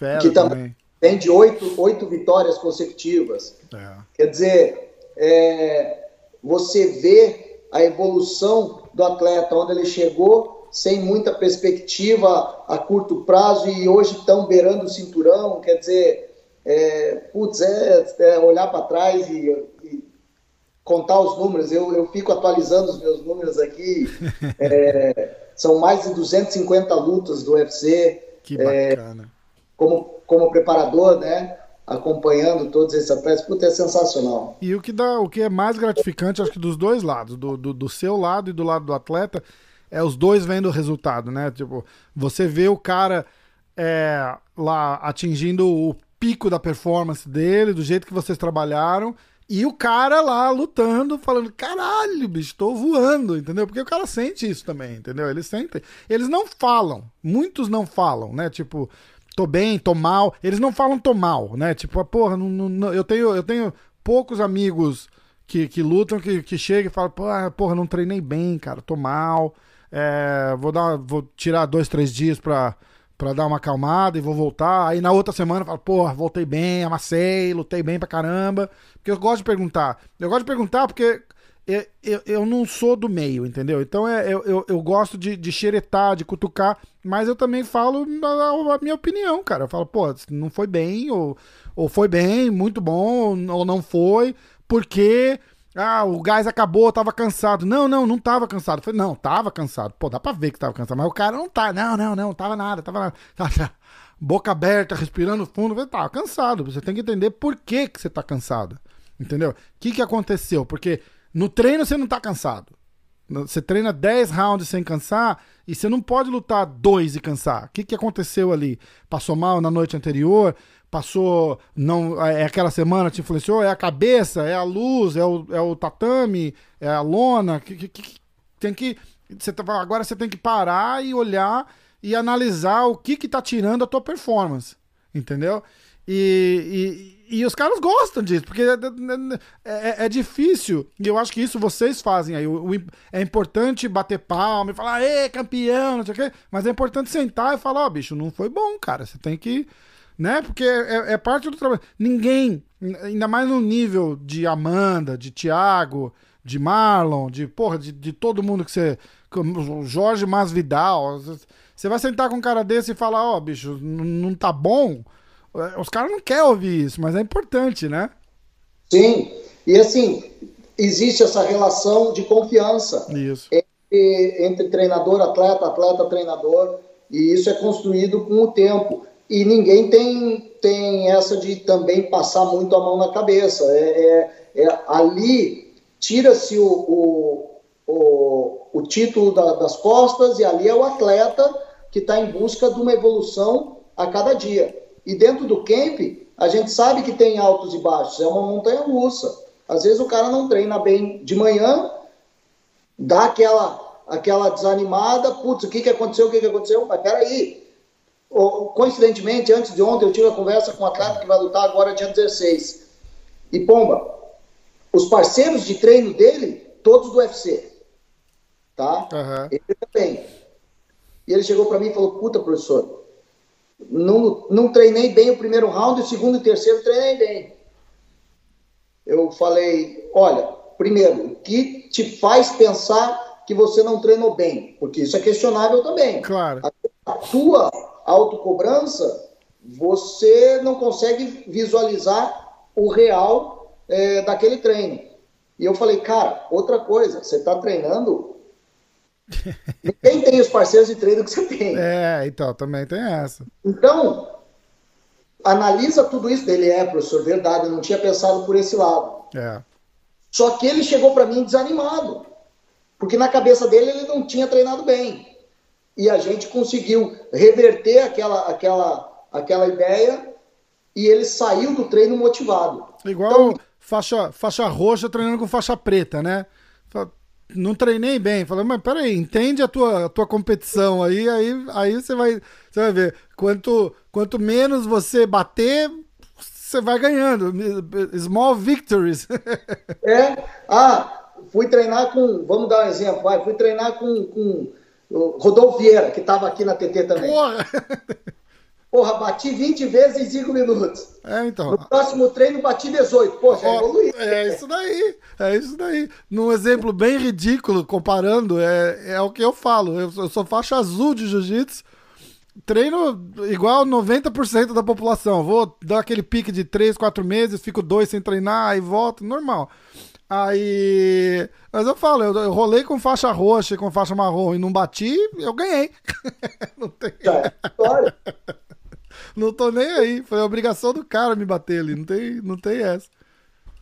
[SPEAKER 2] É, que também tem de oito, oito vitórias consecutivas. É. Quer dizer, é, você vê a evolução do atleta, onde ele chegou sem muita perspectiva a curto prazo e hoje estão beirando o cinturão, quer dizer, é, putz, é, é olhar para trás e, contar os números, eu, eu fico atualizando os meus números aqui, é, são mais de 250 lutas do UFC.
[SPEAKER 1] Que bacana.
[SPEAKER 2] como, como preparador, né? acompanhando todos esses atletas, puta, é sensacional.
[SPEAKER 1] E o que dá, o que é mais gratificante, acho que dos dois lados, do, do, do, seu lado e do lado do atleta, é os dois vendo o resultado, né? Tipo, você vê o cara é, lá atingindo o pico da performance dele, do jeito que vocês trabalharam, e o cara lá lutando, falando: caralho, bicho, tô voando, entendeu? Porque o cara sente isso também, entendeu? Eles sentem. Eles não falam, muitos não falam, né? Tipo, tô bem, tô mal. Eles não falam tô mal, né? Tipo, ah, porra, não, não, eu, tenho, eu tenho poucos amigos que, que lutam, que, que chegam e falam: ah, porra, não treinei bem, cara, tô mal. É, vou, dar, vou tirar dois, três dias pra para dar uma acalmada e vou voltar. Aí na outra semana eu falo, porra, voltei bem, amassei, lutei bem pra caramba. Porque eu gosto de perguntar. Eu gosto de perguntar porque eu, eu, eu não sou do meio, entendeu? Então é, eu, eu, eu gosto de, de xeretar, de cutucar, mas eu também falo a, a, minha opinião, cara. Eu falo, pô, não foi bem, ou, ou foi bem, muito bom, ou não foi, porque ah, o gás acabou, tava cansado. Não, não, não tava cansado. falei, não, tava cansado. Pô, dá pra ver que tava cansado. Mas o cara não tá. Não, não, não, tava nada, tava nada. Boca aberta, respirando fundo. Eu falei, tava cansado. Você tem que entender por que, que você tá cansado. Entendeu? O que, que aconteceu? Porque no treino você não tá cansado. Você treina 10 rounds sem cansar e você não pode lutar dois e cansar. O que, que aconteceu ali? Passou mal na noite anterior? Passou, não é, é aquela semana te influenciou, é a cabeça, é a luz, é o, é o tatame, é a lona, que, que, que tem que você tá, agora você tem que parar e olhar e analisar o que que tá tirando a tua performance, entendeu? E, e, e os caras gostam disso, porque é, é, é, difícil, e eu acho que isso vocês fazem aí. O, o, é importante bater palma e falar, ê, campeão, não sei o quê, mas é importante sentar e falar, ó, oh, bicho, não foi bom, cara, você tem que né? Porque é, é, parte do trabalho. Ninguém, ainda mais no nível de Amanda, de Thiago, de Marlon, de porra, de, de todo mundo que você. Jorge Masvidal. Você vai sentar com um cara desse e falar, ó, oh, bicho, não tá bom. É, os caras não querem ouvir isso, mas é importante, né?
[SPEAKER 2] Sim. E assim, existe essa relação de confiança
[SPEAKER 1] isso.
[SPEAKER 2] Entre, entre treinador, atleta, atleta, treinador. E isso é construído com o tempo e ninguém tem, tem essa de também passar muito a mão na cabeça. É, é, é ali tira-se o, o, o, o, título da, das costas e ali é o atleta que está em busca de uma evolução a cada dia. E dentro do camp, a gente sabe que tem altos e baixos, é uma montanha russa. Às vezes o cara não treina bem de manhã, dá aquela, aquela desanimada, putz, o que, que aconteceu, o que, que aconteceu? Mas peraí, coincidentemente, antes de ontem, eu tive a conversa com um atleta que vai lutar agora dia 16. E pomba, os parceiros de treino dele, todos do UFC. Tá?
[SPEAKER 1] Uhum.
[SPEAKER 2] Ele também. E ele chegou para mim e falou: Puta, professor, não, não treinei bem o primeiro round, o segundo e o terceiro treinei bem. Eu falei: Olha, primeiro, o que te faz pensar que você não treinou bem? Porque isso é questionável também.
[SPEAKER 1] Claro.
[SPEAKER 2] A tua autocobrança, você não consegue visualizar o real é, daquele treino. E eu falei, cara, outra coisa, você está treinando. Ninguém tem os parceiros de treino que você tem.
[SPEAKER 1] É, então, também tem essa.
[SPEAKER 2] Então, analisa tudo isso dele. É, professor, verdade, eu não tinha pensado por esse lado.
[SPEAKER 1] É.
[SPEAKER 2] Só que ele chegou para mim desanimado. Porque na cabeça dele ele não tinha treinado bem e a gente conseguiu reverter aquela, aquela, aquela ideia e ele saiu do treino motivado.
[SPEAKER 1] Igual então, faixa, faixa roxa treinando com faixa preta, né? Não treinei bem. Falei, mas peraí, entende a tua, a tua competição aí, aí, aí você vai, você vai ver. Quanto, quanto menos você bater, você vai ganhando. Small victories.
[SPEAKER 2] é. Ah, fui treinar com. Vamos dar um exemplo, vai. Fui treinar com, com o Rodolfo Vieira, que estava aqui na TT também.
[SPEAKER 1] Porra!
[SPEAKER 2] Porra, bati 20 vezes em 5 minutos.
[SPEAKER 1] É, então.
[SPEAKER 2] No próximo treino, bati 18. Pô, já evoluí.
[SPEAKER 1] É isso daí. É isso daí. Num exemplo bem ridículo, comparando, é, é o que eu falo. Eu, eu sou faixa azul de jiu-jitsu. Treino igual 90% da população. Vou dar aquele pique de 3, 4 meses, fico dois sem treinar, aí volto, normal. Aí. Mas eu falo, eu, eu rolei com faixa roxa e com faixa marrom e não bati, eu ganhei. não tem. história. não tô nem aí. Foi a obrigação do cara me bater ali. Não tem, não tem essa.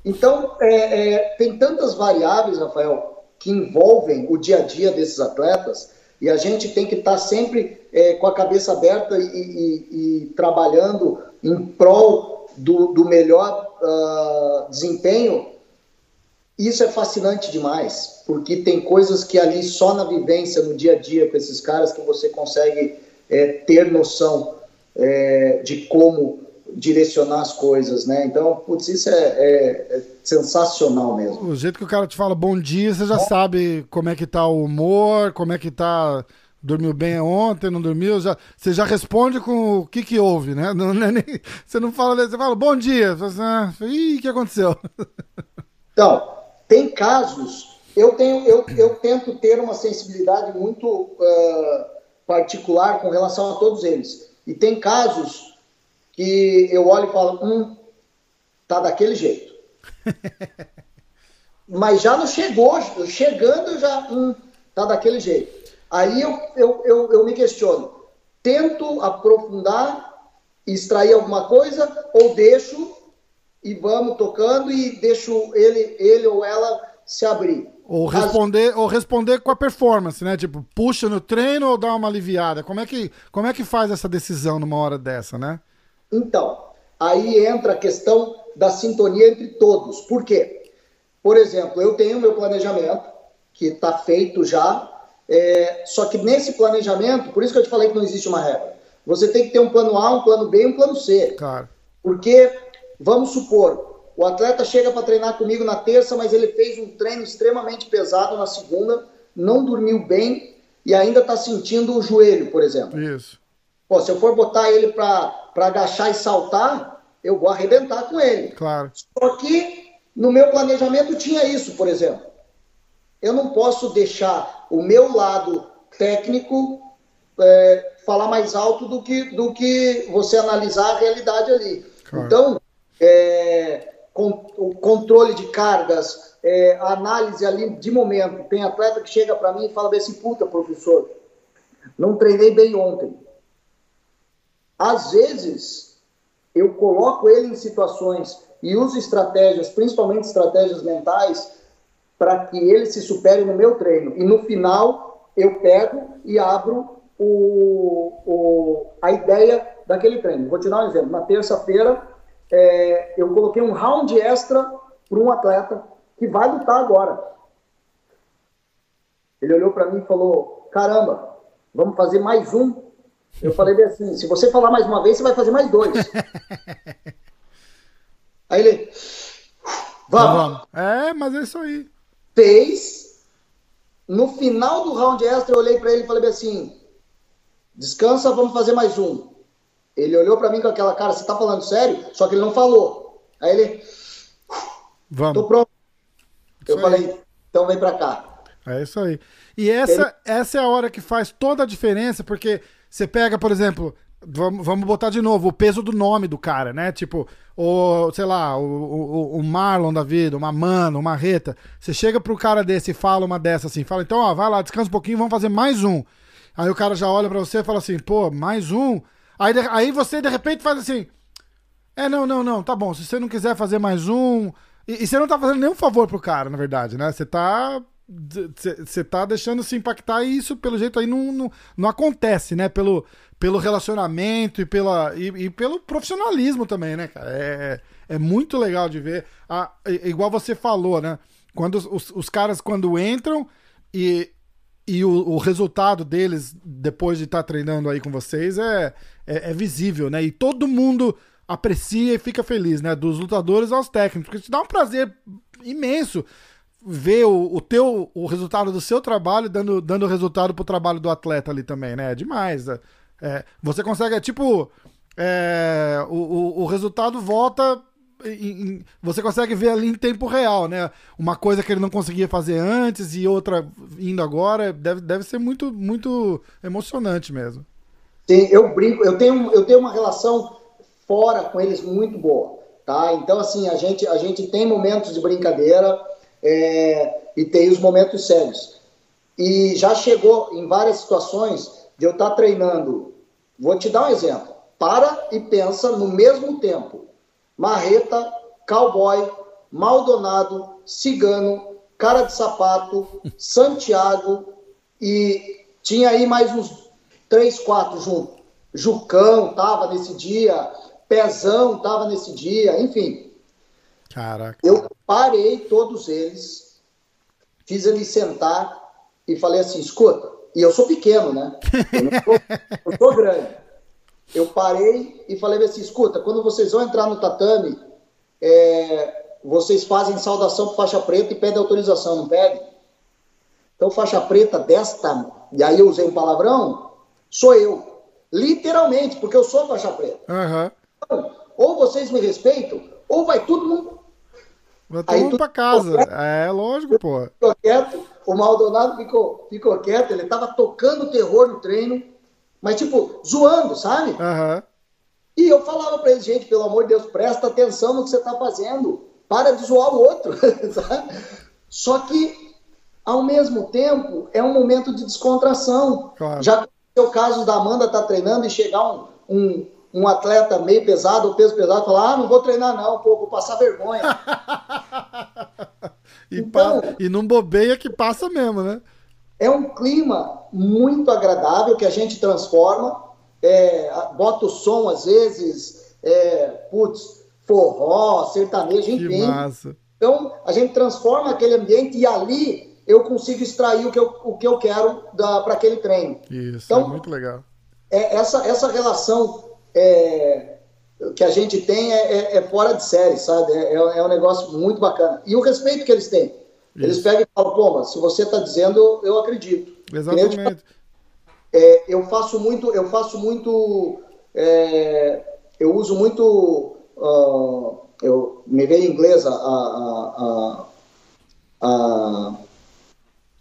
[SPEAKER 2] Então, é, é, tem tantas variáveis, Rafael, que envolvem o dia a dia desses atletas e a gente tem que estar tá sempre é, com a cabeça aberta e, e, e trabalhando em prol do, do melhor uh, desempenho, isso é fascinante demais, porque tem coisas que ali só na vivência, no dia a dia com esses caras, que você consegue é, ter noção é, de como direcionar as coisas, né? Então, putz, isso é, é, é, sensacional mesmo.
[SPEAKER 1] O jeito que o cara te fala bom dia, você já sabe como é que tá o humor, como é que tá dormiu bem ontem, não dormiu, já, você já responde com o que que houve, né? Não, não é nem, você não fala, você fala bom dia, você, ah, ih, o que aconteceu?
[SPEAKER 2] Então, tem casos, eu tenho, eu, eu tento ter uma sensibilidade muito uh, particular com relação a todos eles. E tem casos que eu olho e falo, hum, tá daquele jeito. Mas já não chegou, chegando já, hum, tá daquele jeito. Aí eu, eu, eu, eu me questiono, tento aprofundar, extrair alguma coisa ou deixo e vamos tocando e deixo ele, ele ou ela se abrir.
[SPEAKER 1] Ou responder, As... ou responder com a performance, né? Tipo, puxa no treino ou dá uma aliviada? Como é que, como é que faz essa decisão numa hora dessa, né?
[SPEAKER 2] Então, aí entra a questão da sintonia entre todos. Por quê? Por exemplo, eu tenho meu planejamento, que está feito já, é, só que nesse planejamento, por isso que eu te falei que não existe uma regra. Você tem que ter um plano A, um plano B e um plano C.
[SPEAKER 1] Claro.
[SPEAKER 2] Porque, vamos supor, o atleta chega para treinar comigo na terça, mas ele fez um treino extremamente pesado na segunda, não dormiu bem e ainda está sentindo o joelho, por exemplo.
[SPEAKER 1] Isso.
[SPEAKER 2] Pô, se eu for botar ele para agachar e saltar, eu vou arrebentar com ele.
[SPEAKER 1] Claro.
[SPEAKER 2] Só que no meu planejamento tinha isso, por exemplo. Eu não posso deixar o meu lado técnico é, falar mais alto do que, do que você analisar a realidade ali. Claro. Então, é, com, o controle de cargas, é, a análise ali de momento. Tem atleta que chega para mim e fala assim, puta, professor, não treinei bem ontem. Às vezes, eu coloco ele em situações e uso estratégias, principalmente estratégias mentais, para que ele se supere no meu treino. E no final, eu pego e abro o, o, a ideia daquele treino. Vou te dar um exemplo. Na terça-feira, é, eu coloquei um round extra para um atleta que vai lutar agora. Ele olhou para mim e falou: Caramba, vamos fazer mais um. Eu falei assim: se você falar mais uma vez, você vai fazer mais dois. Aí ele. Vamos.
[SPEAKER 1] É, mas é isso aí
[SPEAKER 2] fez. No final do round extra, eu olhei para ele e falei assim: descansa, vamos fazer mais um. Ele olhou para mim com aquela cara: você tá falando sério? Só que ele não falou. Aí ele:
[SPEAKER 1] vamos.
[SPEAKER 2] Tô pronto. Isso eu aí. falei: então vem para cá.
[SPEAKER 1] É isso aí. E essa, ele... essa é a hora que faz toda a diferença, porque você pega, por exemplo, Vamos, vamos botar de novo o peso do nome do cara, né? Tipo, o, sei lá, o, o, o Marlon da vida, uma Mano, uma Reta. Você chega pro cara desse e fala uma dessa assim, fala, então, ó, vai lá, descansa um pouquinho, vamos fazer mais um. Aí o cara já olha para você e fala assim, pô, mais um. Aí, aí você de repente faz assim, é, não, não, não, tá bom, se você não quiser fazer mais um. E, e você não tá fazendo nenhum favor pro cara, na verdade, né? Você tá você tá deixando se impactar e isso, pelo jeito, aí não, não, não acontece, né? Pelo, pelo relacionamento e, pela, e, e, pelo profissionalismo também, né, cara? É, é muito legal de ver. Ah, igual você falou, né? Quando os, os caras, quando entram e, e o, o resultado deles, depois de estar tá treinando aí com vocês, é, é, é, visível, né? E todo mundo aprecia e fica feliz, né? Dos lutadores aos técnicos, porque te dá um prazer imenso ver o, o teu o resultado do seu trabalho dando, dando resultado pro trabalho do atleta ali também, né? É demais. É, é você consegue, é tipo, é, o, o, o, resultado volta. Em, você consegue ver ali em tempo real, né? Uma coisa que ele não conseguia fazer antes e outra indo agora. Deve, deve ser muito, muito emocionante mesmo.
[SPEAKER 2] Sim, eu brinco, eu tenho, eu tenho uma relação fora com eles muito boa, tá? Então, assim, a gente, a gente tem momentos de brincadeira é, e tem os momentos sérios. E já chegou em várias situações de eu estar tá treinando. Vou te dar um exemplo. Para e pensa no mesmo tempo. Marreta, cowboy, Maldonado, Cigano, Cara de Sapato, Santiago e tinha aí mais uns três, quatro juntos. Jucão tava nesse dia, Pezão tava nesse dia, enfim.
[SPEAKER 1] Caraca.
[SPEAKER 2] Eu parei todos eles, fiz eles sentar e falei assim: escuta, e eu sou pequeno, né? Eu, não sou, eu sou grande. Eu parei e falei assim: escuta, quando vocês vão entrar no tatame, é, vocês fazem saudação para faixa preta e pedem autorização, não pedem? Então, faixa preta desta, e aí eu usei um palavrão, sou eu. Literalmente, porque eu sou faixa preta.
[SPEAKER 1] Aham.
[SPEAKER 2] Então, ou vocês me respeitam, ou vai todo mundo
[SPEAKER 1] Vai todo mundo pra casa. É, lógico, pô.
[SPEAKER 2] ficou quieto, o Maldonado ficou, ficou quieto, ele tava tocando terror no treino, mas tipo, zoando, sabe?
[SPEAKER 1] Aham.
[SPEAKER 2] E eu falava pra ele, gente, pelo amor de Deus, presta atenção no que você tá fazendo, para de zoar o outro, sabe? Só que, ao mesmo tempo, é um momento de descontração.
[SPEAKER 1] Claro.
[SPEAKER 2] Já aconteceu o caso da Amanda estar treinando e chegar um, um, um atleta meio pesado ou peso pesado e falar, ah, não vou treinar não, pô, vou passar vergonha.
[SPEAKER 1] E,
[SPEAKER 2] Então-
[SPEAKER 1] pa- e não bobeia que passa mesmo, né?
[SPEAKER 2] É um clima muito agradável que a gente transforma, é, bota o som às vezes, é, putz, forró, sertanejo,
[SPEAKER 1] Que
[SPEAKER 2] enfim.
[SPEAKER 1] massa.
[SPEAKER 2] Então a gente transforma aquele ambiente e ali eu consigo extrair o que eu, o que eu quero para aquele treino.
[SPEAKER 1] Isso,
[SPEAKER 2] Então-
[SPEAKER 1] é muito legal.
[SPEAKER 2] É, essa, essa relação é, que a gente tem é, é- é fora de série, sabe? É- é um negócio muito bacana. E o respeito que eles têm. Eles
[SPEAKER 1] Isso.
[SPEAKER 2] pegam e falam, pô, mas se você está dizendo, eu acredito. Nem eu
[SPEAKER 1] Exatamente.
[SPEAKER 2] é, eu faço muito, eu faço muito, é, eu uso muito, ah, eu me veio em inglês a, a, a,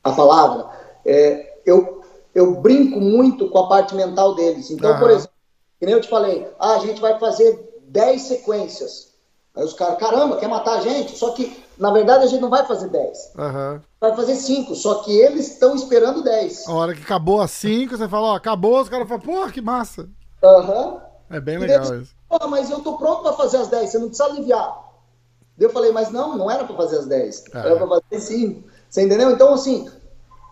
[SPEAKER 2] a, palavra, é, eu, eu brinco muito com a parte mental deles. Então, por
[SPEAKER 1] Aham.
[SPEAKER 2] exemplo, que nem eu te falei, ah, a gente vai fazer 10 sequências. Aí os caras, caramba, quer matar a gente? Só que, na verdade, a gente não vai fazer 10.
[SPEAKER 1] Aham.
[SPEAKER 2] Vai fazer 5, só que eles estão esperando 10.
[SPEAKER 1] A hora que acabou as 5, você fala, ó, acabou, os caras falam, pô, que massa.
[SPEAKER 2] Aham.
[SPEAKER 1] É bem legal
[SPEAKER 2] daí,
[SPEAKER 1] isso.
[SPEAKER 2] "Pô, mas eu tô pronto para fazer as 10, você não precisa aliviar. Daí Eu falei, mas não, não era para fazer as 10,
[SPEAKER 1] Ah.
[SPEAKER 2] era para fazer 5. Você entendeu? Então, assim,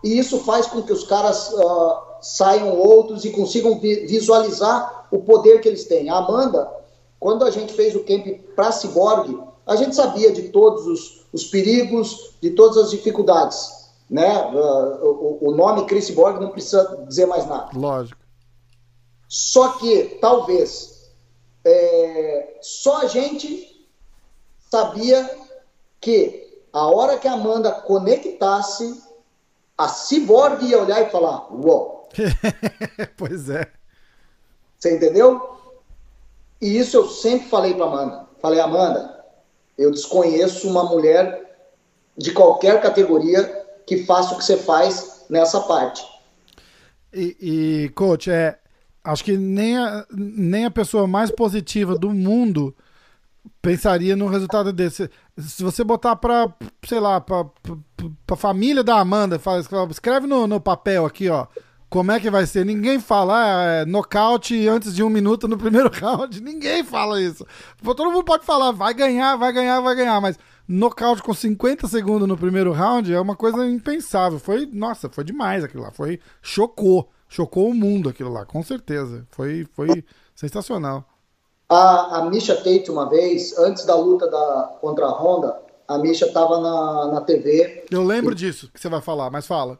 [SPEAKER 2] e isso faz com que os caras ah, saiam outros e consigam vi- visualizar o poder que eles têm. A Amanda, quando a gente fez o camp para Cyborg, a gente sabia de todos os, os perigos, de todas as dificuldades. Né? Ah, o, o nome Chris Cyborg não precisa dizer mais nada.
[SPEAKER 1] Lógico.
[SPEAKER 2] Só que, talvez, é, só a gente sabia que a hora que a Amanda conectasse, a Cyborg ia olhar e falar: Uou,
[SPEAKER 1] pois é.
[SPEAKER 2] você entendeu? E isso eu sempre falei para Amanda. Falei, Amanda, eu desconheço uma mulher de qualquer categoria que faça o que você faz nessa parte.
[SPEAKER 1] E, e, coach, é, acho que nem a, nem a pessoa mais positiva do mundo pensaria num resultado desse. Se você botar pra, sei lá, pra, pra família da Amanda, fala, escreve no, no papel aqui, ó. Como é que vai ser? Ninguém fala ah, é, nocaute antes de um minuto no primeiro round. Ninguém fala isso. Todo mundo pode falar, vai ganhar, vai ganhar, vai ganhar, mas nocaute com 50 segundos no primeiro round é uma coisa impensável. Foi, nossa, foi demais aquilo lá. Foi, chocou. Chocou o mundo aquilo lá, com certeza. Foi, foi sensacional.
[SPEAKER 2] A, a Misha Tate, uma vez, antes da luta da, contra a Honda, a Misha estava na, na TV
[SPEAKER 1] Eu lembro disso que você vai falar, mas fala.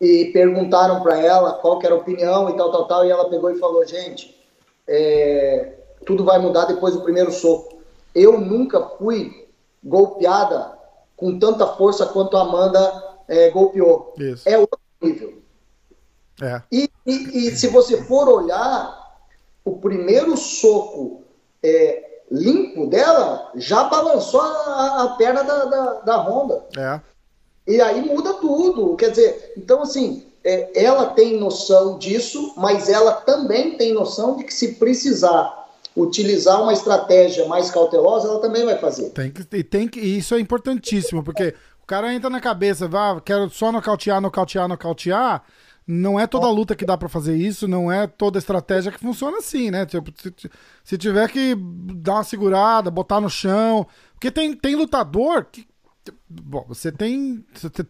[SPEAKER 2] E perguntaram para ela qual era a opinião e tal, tal, tal, e ela pegou e falou, gente, é, tudo vai mudar depois do primeiro soco. Eu nunca fui golpeada com tanta força quanto a Amanda é, golpeou.
[SPEAKER 1] Isso.
[SPEAKER 2] É outro nível.
[SPEAKER 1] É.
[SPEAKER 2] E, e- e se você for olhar, o primeiro soco é, limpo dela já balançou a, a perna da, da, da Honda.
[SPEAKER 1] É.
[SPEAKER 2] E aí muda tudo. Quer dizer, então assim, é, ela tem noção disso, mas ela também tem noção de que se precisar utilizar uma estratégia mais cautelosa, ela também vai fazer.
[SPEAKER 1] Tem que, tem que, isso é importantíssimo, porque o cara entra na cabeça, vá, quero só nocautear, nocautear, nocautear. Não é toda luta que dá pra fazer isso, não é toda estratégia que funciona assim, né? Tipo, se, se tiver que dar uma segurada, botar no chão. Porque tem, tem lutador que. Bom, você tem.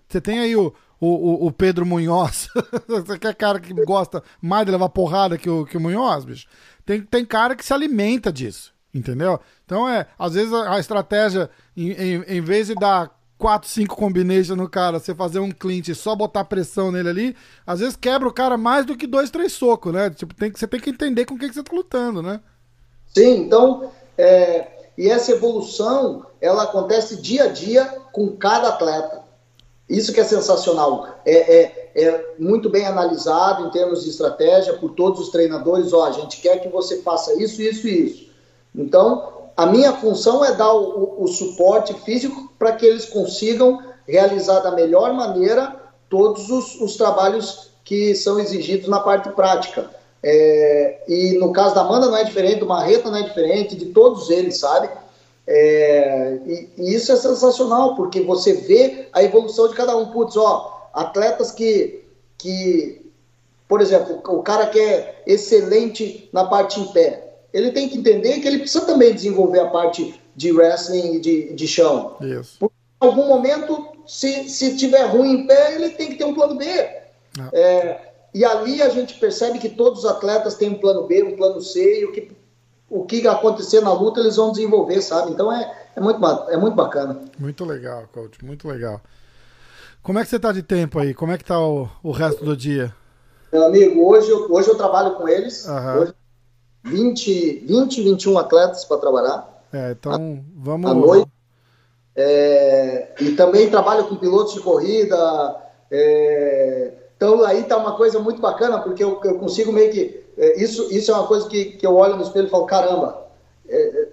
[SPEAKER 1] Você tem aí o, o, o, Pedro Munhoz. Você quer cara que gosta mais de levar porrada que o, que o Munhoz, bicho? Tem, tem cara que se alimenta disso, entendeu? Então é, às vezes a, a estratégia, em, em, em, vez de dar 4, 5 combinations no cara, você fazer um clinch e só botar pressão nele ali, às vezes quebra o cara mais do que dois, três socos, né? Tipo, tem você tem que entender com o que, que você tá lutando, né?
[SPEAKER 2] Sim, então, é, e essa evolução, ela acontece dia a dia com cada atleta. Isso que é sensacional. É, é, é, muito bem analisado em termos de estratégia por todos os treinadores. Ó, a gente quer que você faça isso, isso e isso. Então, a minha função é dar o, o, o suporte físico para que eles consigam realizar da melhor maneira todos os, os trabalhos que são exigidos na parte prática. É, e no caso da Amanda não é diferente, do Marreta não é diferente, de todos eles, sabe? É, e, e, isso é sensacional, porque você vê a evolução de cada um. Putz, ó, atletas que, que por exemplo, o cara que é excelente na parte em pé, ele tem que entender que ele precisa também desenvolver a parte de wrestling e de, de chão.
[SPEAKER 1] Isso.
[SPEAKER 2] Porque em algum momento, se, se tiver ruim em pé, ele tem que ter um plano B. Ah. É, e ali a gente percebe que todos os atletas têm um plano B, um plano C, e o que, o que acontecer na luta eles vão desenvolver, sabe? Então é, é, muito, é muito bacana.
[SPEAKER 1] Muito legal, coach, muito legal. Como é que você está de tempo aí? Como é que está o, o resto do dia?
[SPEAKER 2] Meu amigo, hoje eu, hoje eu trabalho com eles. Uhum. Hoje, 20, 20, 21 atletas para trabalhar.
[SPEAKER 1] É, então a, vamos.
[SPEAKER 2] À noite. É, e também trabalho com pilotos de corrida. É, então aí tá uma coisa muito bacana, porque eu, eu consigo meio que. É, isso, isso é uma coisa que, que eu olho no espelho e falo: caramba, é,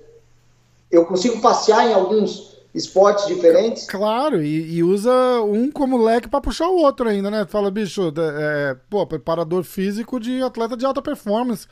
[SPEAKER 2] eu consigo passear em alguns esportes diferentes.
[SPEAKER 1] Claro, e, e usa um como leque para puxar o outro ainda, né? Fala, bicho, é, pô, preparador físico de atleta de alta performance.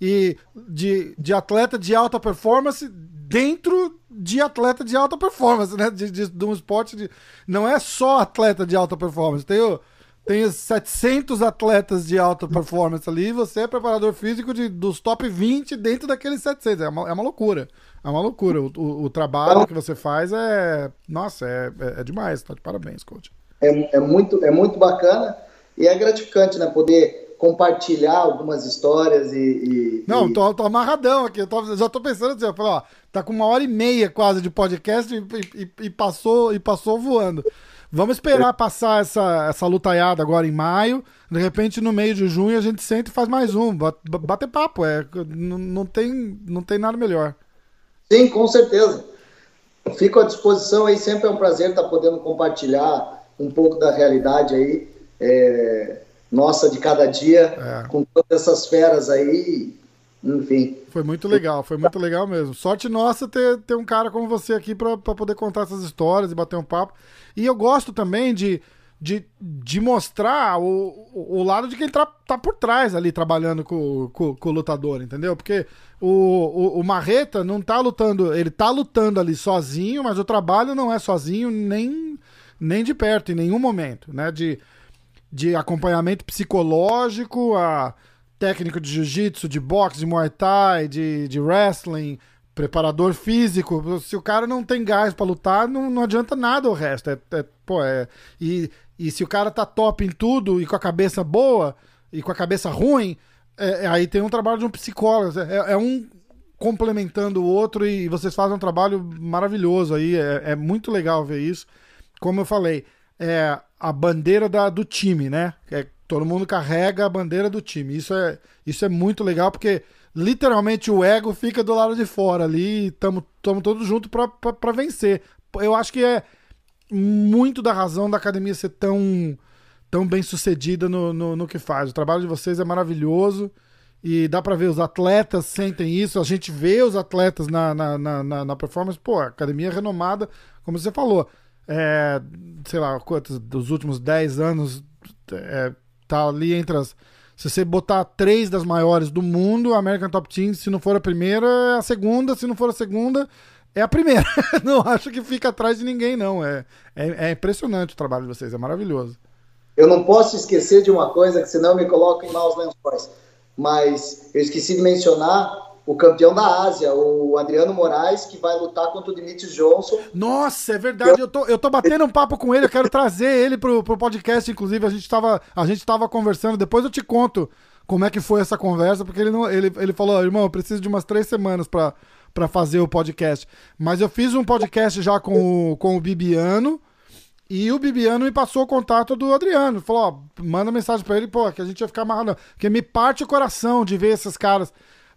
[SPEAKER 1] E de, de atleta de alta performance dentro de atleta de alta performance, né? De, de, de um esporte de. Não é só atleta de alta performance. Tem o tem 700 atletas de alta performance ali, você é preparador físico de, dos top 20 dentro daqueles 700. É uma, é uma loucura. É uma loucura. O, o, o trabalho que você faz é. Nossa, é, é, é demais. Tá de parabéns, coach.
[SPEAKER 2] É, é, muito, é muito bacana e é gratificante, né? Poder compartilhar algumas histórias e. e
[SPEAKER 1] Não,
[SPEAKER 2] e...
[SPEAKER 1] Tô, tô amarradão aqui. Eu tô, já tô pensando assim, eu ó, tá com uma hora e meia quase de podcast e, e, e passou, e passou voando. Vamos esperar passar essa, essa lutaiada agora em maio. De repente, no meio de junho, a gente senta e faz mais um. Bater papo, é. Não, não, tem, não tem nada melhor.
[SPEAKER 2] Sim, com certeza. Fico à disposição aí, sempre é um prazer estar podendo compartilhar um pouco da realidade aí, é, nossa de cada dia, é. com todas essas feras aí, enfim.
[SPEAKER 1] Foi muito legal, foi muito legal mesmo. Sorte nossa ter, ter um cara como você aqui para poder contar essas histórias e bater um papo. E eu gosto também de, de, de mostrar o, o, lado de quem tá, tá por trás ali trabalhando com, com, com o lutador, entendeu? Porque o, o, o, Marreta não tá lutando, ele tá lutando ali sozinho, mas o trabalho não é sozinho nem, nem de perto, em nenhum momento, né? De, de acompanhamento psicológico, a técnico de jiu-jitsu, de boxe, de muay thai, de, de wrestling, preparador físico. Se o cara não tem gás para lutar, não, não adianta nada o resto. É, é, pô, é, e, e se o cara tá top em tudo e com a cabeça boa e com a cabeça ruim, é, é aí tem um trabalho de um psicólogo. É, é, um complementando o outro e vocês fazem um trabalho maravilhoso aí. É, é muito legal ver isso. Como eu falei, é a bandeira da, do time, né? É, todo mundo carrega a bandeira do time. Isso é, isso é muito legal porque literalmente o ego fica do lado de fora ali estamos todos juntos para vencer. Eu acho que é muito da razão da academia ser tão, tão bem sucedida no, no, no que faz. O trabalho de vocês é maravilhoso e dá para ver os atletas sentem isso. A gente vê os atletas na, na, na, na performance. Pô, a academia é renomada, como você falou. É, sei lá, quantos dos últimos 10 anos é, tá ali entre as se você botar três das maiores do mundo, a American Top Team, se não for a primeira, é a segunda. Se não for a segunda, é a primeira. não acho que fica atrás de ninguém, não. É, é, é, impressionante o trabalho de vocês, é maravilhoso.
[SPEAKER 2] Eu não posso esquecer de uma coisa, que senão me coloco em maus lençóis. Mas eu esqueci de mencionar o campeão da Ásia, o Adriano Moraes, que vai lutar contra o Dimitri Johnson.
[SPEAKER 1] Nossa, é verdade. Eu tô, eu tô batendo um papo com ele, eu quero trazer ele pro, pro podcast, inclusive. A gente, tava, a gente tava conversando, depois eu te conto como é que foi essa conversa, porque ele, não, ele, ele falou, irmão, eu preciso de umas três semanas pra, pra fazer o podcast. Mas eu fiz um podcast já com o, com o Bibiano. E o Bibiano me passou o contato do Adriano. Falou, ó, manda mensagem pra ele, pô, que a gente ia ficar amarrado. Porque me parte o coração de ver esses caras.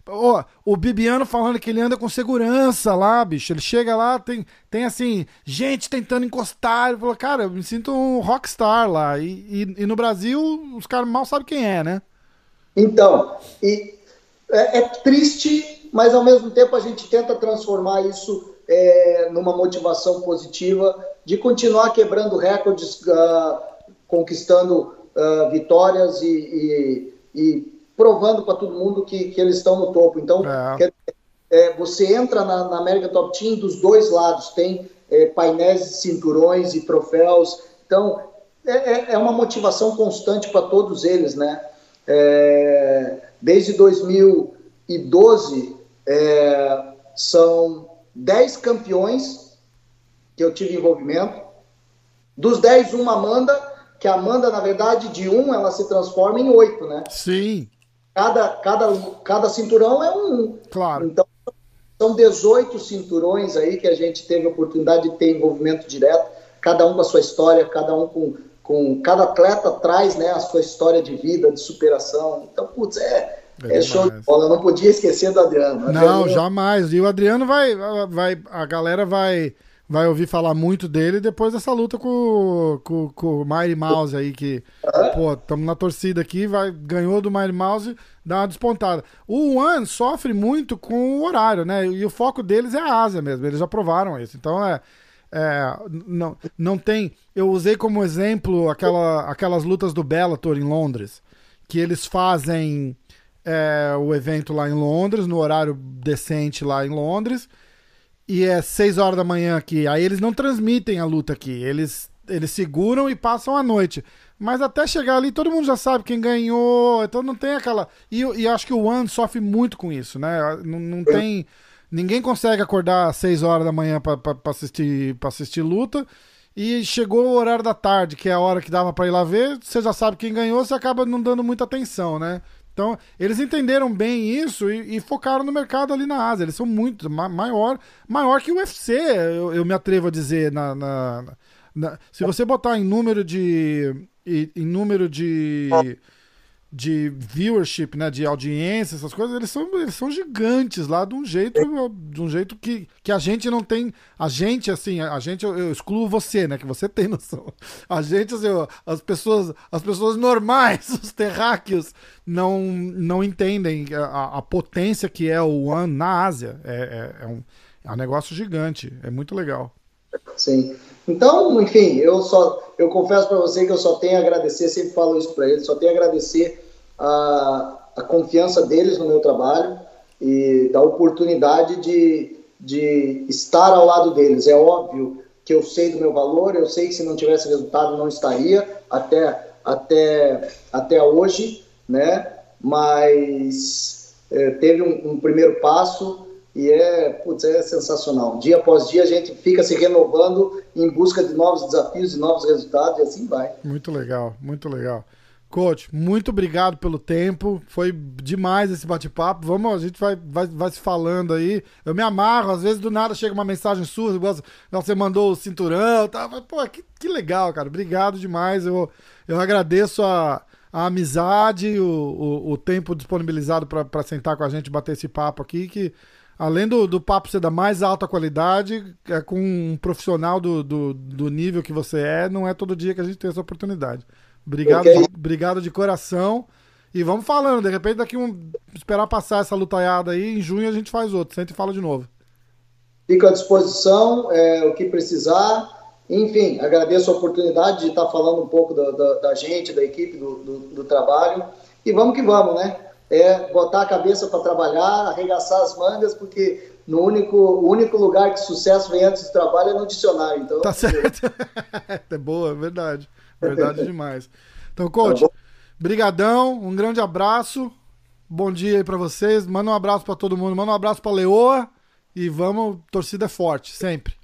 [SPEAKER 1] Oh, o Bibiano falando que ele anda com segurança lá, bicho. Ele chega lá, tem, tem assim, gente tentando encostar. Ele falou, cara, eu me sinto um rockstar lá. E, e, e no Brasil, os caras mal sabem quem é, né?
[SPEAKER 2] Então, e é, é, triste, mas ao mesmo tempo a gente tenta transformar isso é, numa motivação positiva de continuar quebrando recordes, uh, conquistando uh, vitórias e, e, e provando para todo mundo que, que eles estão no topo. Então, é. é, você entra na, na América Top Team dos dois lados, tem é, painéis cinturões e troféus. Então, é, é, é uma motivação constante para todos eles, né? É, desde 2012, são 10 campeões que eu tive envolvimento. Dos 10, uma Amanda, que a Amanda, na verdade, de um, ela se transforma em oito, né?
[SPEAKER 1] Sim
[SPEAKER 2] cada, cada, cada cinturão é um.
[SPEAKER 1] Claro.
[SPEAKER 2] Então, são 18 cinturões aí que a gente teve a oportunidade de ter envolvimento direto, cada um com a sua história, cada um com. com cada atleta traz né, a sua história de vida, de superação. Então, putz, é. É, é show de bola, eu não podia esquecer do Adriano.
[SPEAKER 1] Não, jamais. E o Adriano vai, vai. A galera vai vai ouvir falar muito dele depois dessa luta com, com, com o Mighty Mouse aí, que, pô, estamos na torcida aqui, vai, ganhou do Mighty Mouse, dá uma despontada. O One sofre muito com o horário, né? E o foco deles é a Ásia mesmo, eles já provaram isso. Então é. é não, não tem. Eu usei como exemplo aquela, aquelas lutas do Bellator em Londres, que eles fazem é, o evento lá em Londres, no horário decente lá em Londres e é 6 horas da manhã aqui. Aí eles não transmitem a luta aqui. Eles, eles seguram e passam a noite. Mas até chegar ali, todo mundo já sabe quem ganhou. Então não tem aquela. E, e acho que o One sofre muito com isso, né? Não, não tem. Ninguém consegue acordar às 6 horas da manhã para assistir, pra assistir luta. E chegou o horário da tarde, que é a hora que dava para ir lá ver. Você já sabe quem ganhou, você acaba não dando muita atenção, né? Então, eles entenderam bem isso e, e, focaram no mercado ali na Ásia. Eles são muito ma maior, maior que o UFC, eu, eu me atrevo a dizer. Na, na, na, se você botar em número de. em número de de viewership, né, de audiência, essas coisas, eles são, eles são gigantes lá de um jeito, de um jeito que, que a gente não tem, a gente assim, a gente eu, excluo você, né, que você tem noção. A gente assim, as pessoas, as pessoas normais, os terráqueos não não entendem a, a potência que é o One na Ásia. É, é, é, um, é um negócio gigante, é muito legal.
[SPEAKER 2] Sim. Então, enfim, eu só eu confesso para você que eu só tenho a agradecer, sempre falo isso para eles, só tenho a agradecer a, a confiança deles no meu trabalho e da oportunidade de, de estar ao lado deles. É óbvio que eu sei do meu valor, eu sei que se não tivesse resultado não estaria até até até hoje, né? Mas é, teve um, um primeiro passo e é, putz, é sensacional. Dia após dia a gente fica se renovando em busca de novos desafios e novos resultados e assim vai.
[SPEAKER 1] Muito legal, muito legal. Coach, muito obrigado pelo tempo. Foi demais esse bate-papo. Vamos, a gente vai, vai, vai se falando aí. Eu me amarro, às vezes do nada chega uma mensagem sua, você mandou o cinturão, tá? Pô, que, que legal, cara. Obrigado demais. Eu, eu agradeço a, a amizade, o, o, o tempo disponibilizado para sentar com a gente, bater esse papo aqui, que além do, do papo ser da mais alta qualidade, é com um profissional do, do, do, nível que você é, não é todo dia que a gente tem essa oportunidade. Obrigado, okay. de, obrigado de coração. E vamos falando, de repente daqui um. Esperar passar essa lutaiada aí, em junho a gente faz outro. Senta e fala de novo.
[SPEAKER 2] Fico à disposição, é, o que precisar. Enfim, agradeço a oportunidade de estar falando um pouco da, da, da gente, da equipe, do, do, do trabalho. E vamos que vamos, né? É botar a cabeça para trabalhar, arregaçar as mangas, porque no único, o único lugar que sucesso vem antes do trabalho é no dicionário. Então,
[SPEAKER 1] tá certo. é boa, é verdade. Verdade demais. Então, coach, tá brigadão, um grande abraço Bom dia aí pra vocês. Manda um abraço pra todo mundo. Manda um abraço pra Leoa. E vamos, torcida forte, sempre.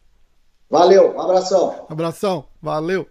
[SPEAKER 2] Valeu, um abração.
[SPEAKER 1] Abração, valeu.